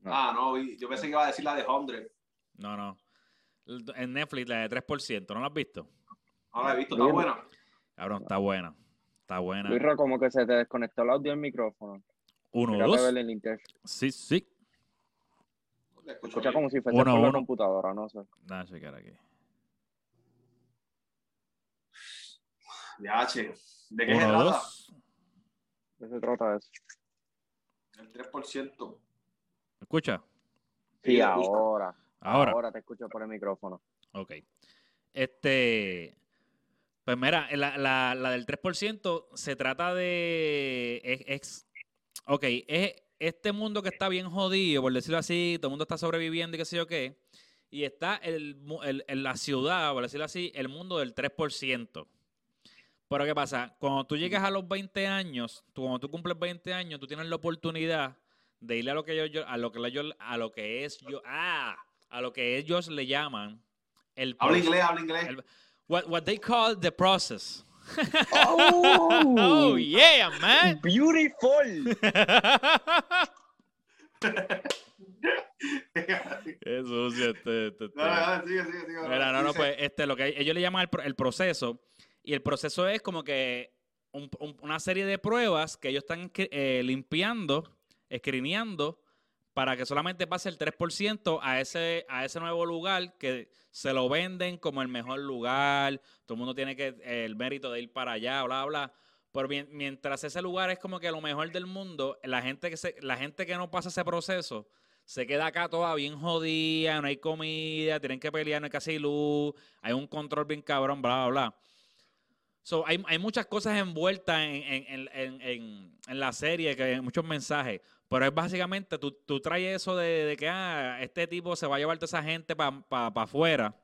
S3: Ah, no, vi- yo pensé que iba a decir la de 100.
S1: No, no. En Netflix, la de 3%, ¿no la has visto?
S3: No la he visto, está buena.
S1: Cabrón, está buena. Está buena.
S2: Luis Ro, como que se te desconectó el audio del micrófono.
S1: Uno,
S2: Mira,
S1: dos.
S2: el inter-
S1: Sí, sí.
S2: Escucha
S3: bien.
S2: como si fuese
S1: Uno,
S2: por la computadora, no sé.
S1: Déjame checar aquí.
S3: Ya, che. ¿De qué se
S1: Uno,
S3: trata?
S1: dos.
S2: ¿De qué se trata eso?
S3: El 3%.
S1: ¿Escucha?
S2: Sí, ahora.
S1: Ahora.
S2: Ahora te escucho por el micrófono.
S1: Ok. Este. Pues mira, la, la- la del 3% se trata de. Es, es- ok, es este mundo que está bien jodido, por decirlo así, todo el mundo está sobreviviendo y qué sé yo qué. Y está el, el- en la ciudad, por decirlo así, el mundo del 3%. Pero ¿qué pasa? Cuando tú llegas a los 20 años, tú, cuando tú cumples 20 años, tú tienes la oportunidad de ir a lo que ellos, yo- a lo que ellos, a lo que es yo, ah, a lo que ellos le llaman el
S3: Habla inglés, habla inglés.
S1: el- what, what they call the process.
S2: ¡Oh!
S1: Oh yeah, man.
S2: ¡Beautiful!
S1: Qué sucio este, este, este.
S3: No, no, sigue, sigue, sigue.
S1: Mira, no, no, pues este, lo que ellos le llaman el, el proceso. Y el proceso es como que un- un- una serie de pruebas que ellos están eh, limpiando, escrineando, para que solamente pase el 3% a ese, a ese nuevo lugar que se lo venden como el mejor lugar. Todo el mundo tiene que el mérito de ir para allá, bla, bla. Pero mien- mientras ese lugar es como que lo mejor del mundo, la gente que se, la gente que no pasa ese proceso se queda acá toda bien jodida, no hay comida, tienen que pelear, no hay casi luz, hay un control bien cabrón, bla, bla, bla. So, hay, hay muchas cosas envueltas en, en- en- en- en- en la serie, que hay muchos mensajes. Pero es básicamente, tú, tú traes eso de, de que ah, este tipo se va a llevar toda esa gente para afuera.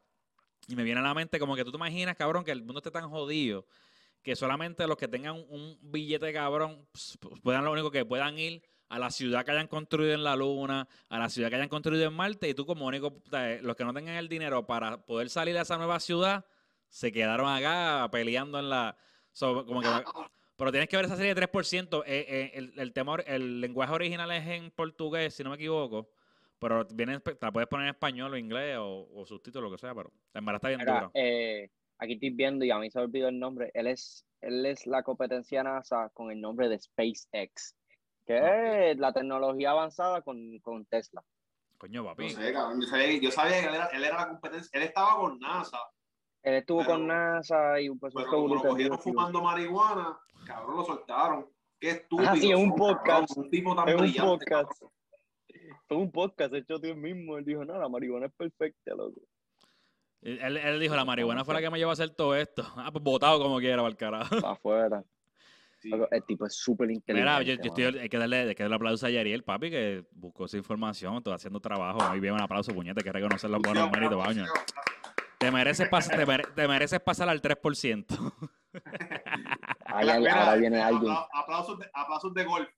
S1: Y me viene a la mente como que tú te imaginas, cabrón, que el mundo esté tan jodido que solamente los que tengan un billete cabrón pues, pues, puedan lo único que puedan ir a la ciudad que hayan construido en la luna, a la ciudad que hayan construido en Marte, y tú como único, sea, los que no tengan el dinero para poder salir a esa nueva ciudad, se quedaron acá peleando en la... so, como que, pero tienes que ver esa serie de 3%. eh, eh, el, el, tema el lenguaje original es en portugués, si no me equivoco. Pero viene, te la puedes poner en español o inglés o, o subtítulo, lo que sea, pero en verdad está bien
S2: Mira,
S1: dura.
S2: eh, aquí estoy viendo y a mí se me olvidó el nombre. Él es, él es la competencia NASA con el nombre de SpaceX, que
S1: Ah.
S2: es la tecnología avanzada con, con Tesla.
S1: Coño,
S3: No
S1: papi.
S3: sé, cabrón. Yo sabía, yo sabía que él era, él era la competencia. Él estaba con NASA.
S2: Él estuvo
S3: Pero-
S2: con NASA y pues un
S3: Pero como lo cogieron fumando marihuana, cabrón, lo soltaron. Qué estúpido.
S2: Ah, sí, es un podcast.
S3: cabrón, Un tipo tan
S2: Es un
S3: brillante.
S2: podcast.
S3: cabrón.
S2: Fue un podcast hecho él mismo. Él dijo, no, la marihuana es perfecta, loco.
S1: Él, él- dijo, la marihuana fue la que me llevó a hacer todo esto. Ah, pues votado como quiera, para el carajo.
S2: Para afuera.
S3: Sí.
S2: El tipo es súper inteligente.
S1: Mira, yo, yo estoy, hay que darle, hay que darle aplauso a Yariel, papi, que buscó esa información, está haciendo trabajo. Muy bien, un aplauso, puñete, hay que reconocer los buenos méritos, baño. Te mereces, pas- te, mere- te mereces pasar al 3%.
S2: Ahí-
S3: Mira,
S2: ahora viene alguien.
S3: apla- Aplausos de, aplausos de golf.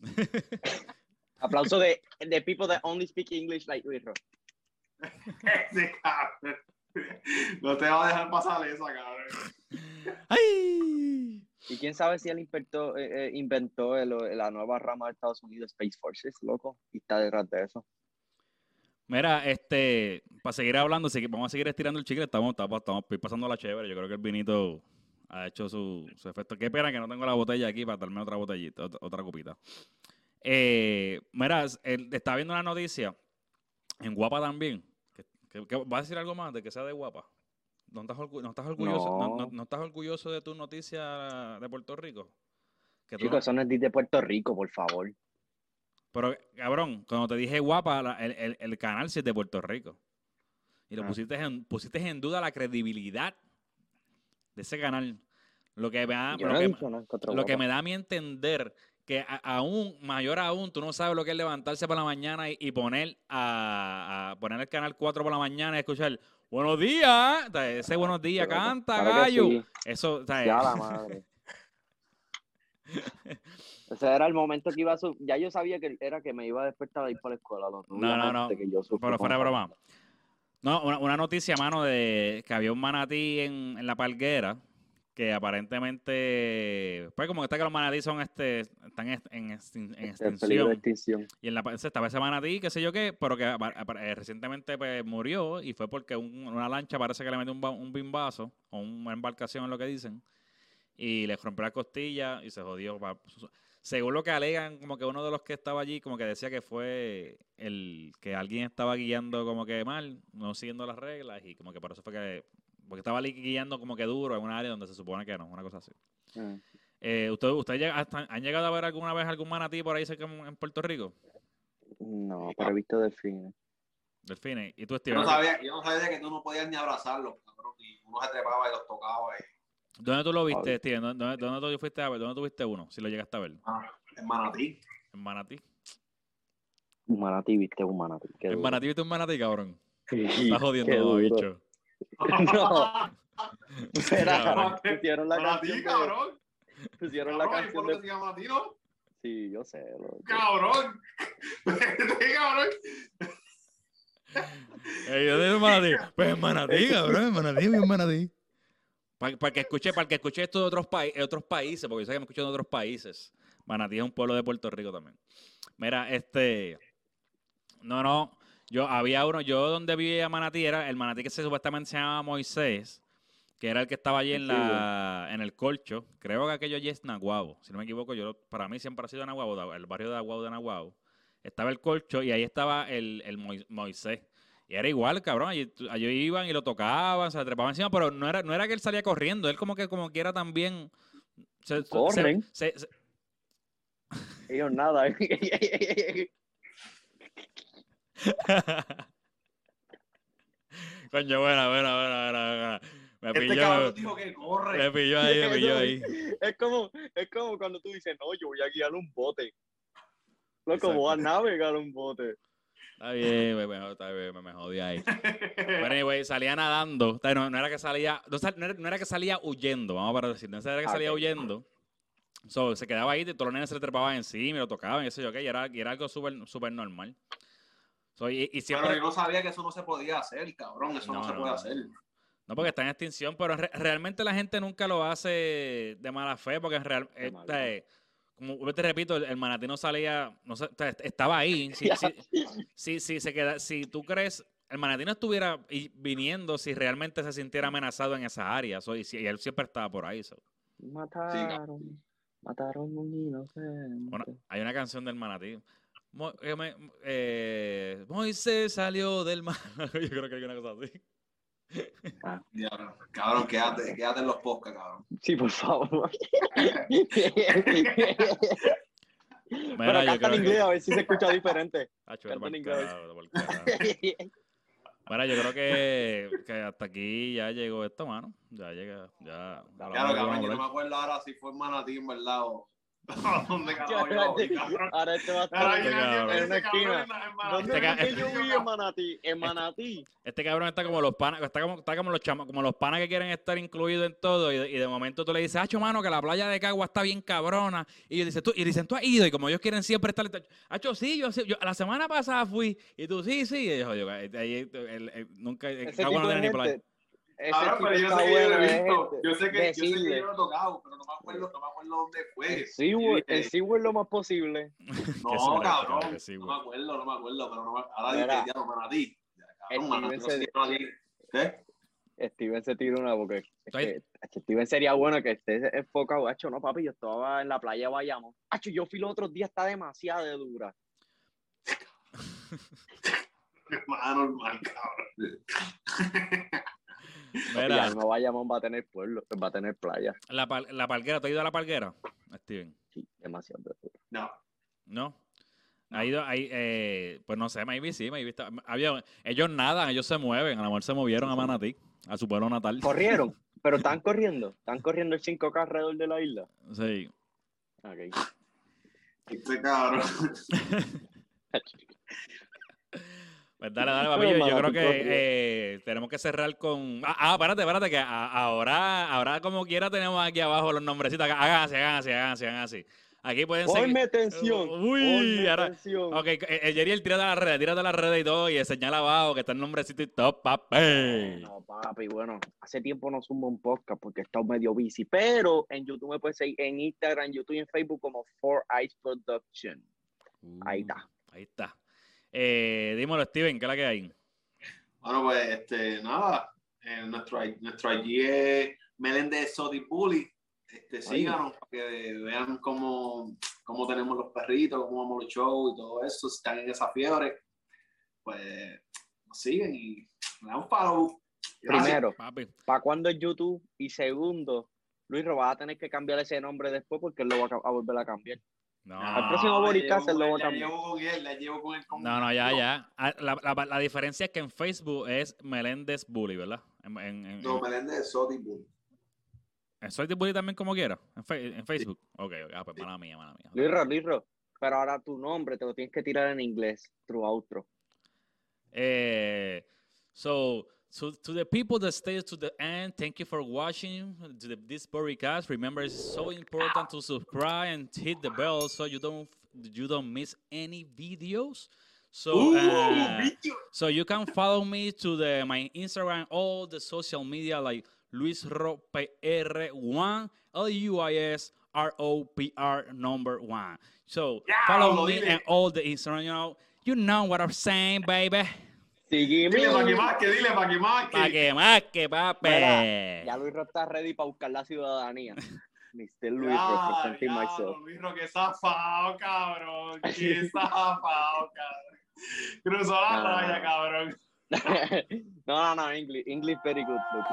S2: Aplauso de, de people that only speak English like Rirro.
S3: Ese cabrón. No te va a dejar pasar esa, cabrón.
S1: ¡Ay!
S2: Y quién sabe si él inventó, eh, eh, inventó el- la nueva rama de Estados Unidos, Space Forces, loco, y está detrás de eso.
S1: Mira, este, para seguir hablando, vamos a seguir estirando el chicle, estamos, estamos, estamos pasando la chévere. Yo creo que el vinito ha hecho su, su efecto. Qué pena que no tengo la botella aquí para darme otra botellita, otra, otra copita. Eh, mira, el- estaba viendo una noticia en Guapa también. Que, que- que- ¿Vas a decir algo más de que sea de Guapa? ¿No estás, orgu- no estás orgulloso, no.
S2: No.
S1: no- no estás orgulloso de tu noticia de Puerto Rico? Que
S2: Chicos, eso no es de Puerto Rico, por favor.
S1: pero, cabrón, cuando te dije guapa, la- el, el- el canal sí es de Puerto Rico. Y lo
S2: Ah.
S1: pusiste, en, pusiste en duda la credibilidad de ese canal. Lo que me da, lo
S2: no
S1: que, lo me da a mí entender que a- aún, mayor aún, tú no sabes lo que es levantarse por la mañana y, y poner a, a poner el canal 4 por la mañana y escuchar buenos días. Ese buenos días,
S2: Pero,
S1: canta,
S2: claro
S1: gallo.
S2: sí.
S1: Eso, o sea,
S2: Ya la madre. Ese era el momento que iba a. Ya yo sabía que era que me iba a despertar a ir para la escuela.
S1: No, no, no.
S2: Que yo
S1: Pero fuera broma. No, una, una noticia, mano, de que había un manatí en, en la palguera que aparentemente, pues como que está que los manatí son este, están en, extin- en extinción.
S2: de extinción.
S1: Y en la ese- estaba ese manatí, qué sé yo qué, pero que eh, recientemente pues, murió y fue porque un- una lancha parece que le metió un, un bimbazo o una embarcación, es lo que dicen, y le rompió la costilla y se jodió. Según lo que alegan, como que uno de los que estaba allí, como que decía que fue el que alguien estaba guiando como que mal, no siguiendo las reglas, y como que por eso fue que, porque estaba guiando como que duro en un área donde se supone que no, una cosa así.
S2: Mm.
S1: Eh, ¿Usted, usted llega- hasta- han llegado a ver alguna vez algún manatí por ahí cerca en Puerto Rico?
S2: No, pero he visto delfines.
S1: Delfines. ¿Y tú,
S3: Yo
S1: Steven?
S3: no, sabía, yo no sabía que tú no podías ni abrazarlos, cabrón. Y uno se trepaba y los tocaba. Y...
S1: ¿Dónde tú lo viste. Steven? ¿Dónde, dónde, dónde tú fuiste a ver? ¿Dónde tú viste uno? Si lo llegaste a ver.
S3: Ah, en Manatí.
S1: ¿En Manatí?
S2: Un manatí, viste un manatí. qué
S1: ¿En. Manatí viste un manatí, cabrón?
S2: Sí,
S1: Estás jodiendo,
S2: qué
S1: todo,
S2: duro.
S1: bicho.
S2: No. Espera,
S1: Cabrón.
S2: pusieron la
S3: Manatí,
S2: canción de-
S3: cabrón.
S2: Pusieron la
S3: Cabrón, ¿y
S2: canción
S3: por qué
S2: de...
S3: se llama Manatí, no?
S2: Sí, yo sé. loco.
S3: Cabrón. Cabrón.
S1: Ey, ¿Dónde es el Manatí? Pues en Manatí, cabrón. En Manatí, en Manatí. Para, que escuche, para que escuche esto de otros, de otros países, porque yo sé que me escuchan de otros países. Manatí es un pueblo de Puerto Rico también. Mira, este. No, no. Yo había uno, yo donde vivía Manatí, era el Manatí que se supuestamente se llamaba Moisés, que era el que estaba allí en la en el colcho. Creo que aquello allí es Naguabo. Si no me equivoco, yo para mí siempre ha sido Naguabo, da- el barrio de Naguabo de Naguabo. Estaba el colcho y ahí estaba el, el Moi- Moisés. Y era igual, cabrón. Allí, allí iban y lo tocaban, se trepaban encima, pero no era, no era que él salía corriendo. Él como que como quiera también se-
S2: Corren.
S1: se- se-
S2: Ellos nada.
S1: Coño, buena, buena, buena, buena, buena. Me
S3: Este
S1: pilló,
S3: cabrón
S1: me,
S3: dijo que corre.
S1: me pilló ahí, me pilló ahí.
S2: es como, es como cuando tú dices, no, yo voy a guiar un bote. Loco, voy a navegar un bote.
S1: Está bien, me, me, está bien, me, me jodí ahí. Pero anyway, salía nadando. No, no era que salía, no, sal- no era, que salía huyendo, vamos para decir, no era que
S2: Ah,
S1: salía
S2: ok.
S1: huyendo. So, se quedaba ahí, todos los nenes se le trepaban encima y lo tocaban, y eso yo, y era, y era algo súper súper normal. So, y, y
S3: Pero
S1: siempre,
S3: yo no sabía que eso no se podía hacer, cabrón. Eso no,
S1: No,
S3: se puede hacer.
S1: no porque está en extinción, pero re- realmente la gente nunca lo hace de mala fe, porque en real, como te repito, el, el manatí no salía, no sé, o sea, estaba ahí. Si, si, si, si se queda, si tú crees, el manatí no estuviera viniendo si realmente se sintiera amenazado en esas áreas, so, y, si- y él siempre estaba por ahí. so.
S2: Mataron. Mataron a un inocente.
S1: Bueno, hay una canción del manatí. Mo- eh, eh, Moisés salió del mar. Yo creo que hay una cosa así.
S3: Diablo. Cabrón, quédate, quédate en los podcasts, cabrón.
S2: Sí, por favor.
S1: Mira,
S2: Pero
S1: yo
S2: canta en
S1: que-
S2: a ver si se escucha diferente.
S1: Acho,
S2: canta en inglés.
S1: Mira, yo creo que, que hasta aquí ya llegó esto, mano. Ya llega, ya.
S3: Claro, cabrón, yo no me acuerdo ahora si fue en Manatí, en verdad, o... ¿Dónde carajo yo
S2: Ahora
S3: voy, cabrón?
S2: ahora este va a estar
S1: Este
S3: yo
S1: cabrón.
S2: en una esquina.
S3: cabrón en Manatí.
S2: ¿Dónde
S1: Este
S2: fue que yo vi en Manatí? En Manatí.
S1: Este cabrón está como los panas, está como, está como los chama- como los panas que quieren estar incluidos en todo, y de, y de momento tú le dices, Hacho, mano, que la playa de Cagua está bien cabrona. Y ellos dicen, tú, y dicen, tú has ido, y como ellos quieren siempre estar, Hacho, sí, yo, sí, yo la semana pasada fui, y tú, sí, sí, y yo, yo, el- nunca, en Cagua no tiene ni playa.
S2: Tipo
S3: pero yo sé que yo lo he
S2: de
S3: visto.
S2: gente.
S3: Yo sé que, yo sé que yo lo he tocado, pero no me acuerdo, no me acuerdo dónde fue.
S2: SeaWorld,
S3: dije,
S2: SeaWorld lo más posible.
S3: No, cabrón, no me acuerdo, no me acuerdo, pero no me ahora dije, ya, no Manatí. ¿Qué?
S2: Steven se tira una porque que, Steven sería bueno que esté enfocado. Hacho, no, papi, yo estaba en la playa Bayamo. Hacho, yo fui los otros días, está demasiado de dura.
S3: Más normal, cabrón.
S2: Y
S1: Mira,
S2: Alma Bayamón va a tener pueblo, va a tener playa.
S1: la, pal- la palguera, ¿tú has ido a la palguera, Steven?
S2: Sí, demasiado.
S3: No.
S1: ¿No? Ha ido, ahí, eh, pues no sé, maybe sí, maybe está- había, ellos nadan, ellos se mueven, a lo mejor se movieron a Manatí, a su pueblo natal.
S2: Corrieron, pero están corriendo. Están corriendo el 5K alrededor de la isla.
S1: Sí.
S2: Ok.
S3: Este cabrón.
S1: Pues dale, dale, papi.
S2: Pero
S1: Yo, yo creo que eh, tenemos que cerrar con. Ah, ah, espérate, espérate, que a- ahora, ahora como quiera tenemos aquí abajo los nombrecitos. Hagan así, hagan así, hagan así, hagan así. Aquí pueden seguir.
S2: Ponme tensión.
S1: Uy,
S2: ponme
S1: ahora-
S2: tensión.
S1: Ok, eh, eh, Yeriel, tírate a la red, tírate a la red y todo, y señala abajo que está el nombrecito y todo, papi.
S2: No, papi, bueno, hace tiempo no subo un podcast porque he estado medio busy, pero en YouTube me puedes seguir en Instagram, YouTube y en Facebook como Four Eyes Production. Ahí está.
S1: Uh, Ahí está. Eh, dímelo, Steven, ¿qué es la que hay?
S3: Bueno, pues, este, nada. eh, nuestro, nuestro IG es Meléndez Soti Bully. Este, síganos para que vean cómo, cómo tenemos los perritos, cómo vamos los shows y todo eso. Si están en esa fiebre, pues nos siguen y me dan follow.
S2: Primero. ¿para cuándo es YouTube? Y segundo, Luis, vas a tener que cambiar ese nombre después porque él lo va a volver a cambiar.
S1: No,
S2: Al próximo
S3: la
S2: Bodycast
S3: llevo
S2: lo.
S3: La llevo con él, la llevo con él. con-
S1: no, no, ya, ya. Ah, La, la- la diferencia es que en Facebook es Meléndez Bully, ¿verdad? En, en, en-
S3: No, Meléndez Soti Bully.
S1: en Soy de Bully también como quiera, en, fe- en Facebook. Ok, ok, ah, pues mala mía, mala mía.
S2: Luisro, Luisro, pero ahora tu nombre te lo tienes que tirar en inglés, through outro.
S1: Eh, so, to, to the people that stay to the end, thank you for watching the, this podcast. Remember, it's so important to subscribe and hit the bell so you don't you don't miss any videos. So,
S3: Uh,
S1: so you can follow me to the my Instagram, all the social media like Luis PR1, L U I S R O P R number one. So
S3: Ya,
S1: follow me and all the Instagram. You know, you know what I'm saying, baby.
S3: Dile para que más que, dile para que más
S1: Pa'
S3: que.
S1: que más que papi.
S2: Mira, Ya Luisro está ready para buscar la ciudadanía. Mr. Luis, representing myself.
S3: Luis Roque, zafado, cabrón. Qué zafado, cabrón. Cruzó la raya, cabrón.
S2: no, no, no, English, English very good. Look.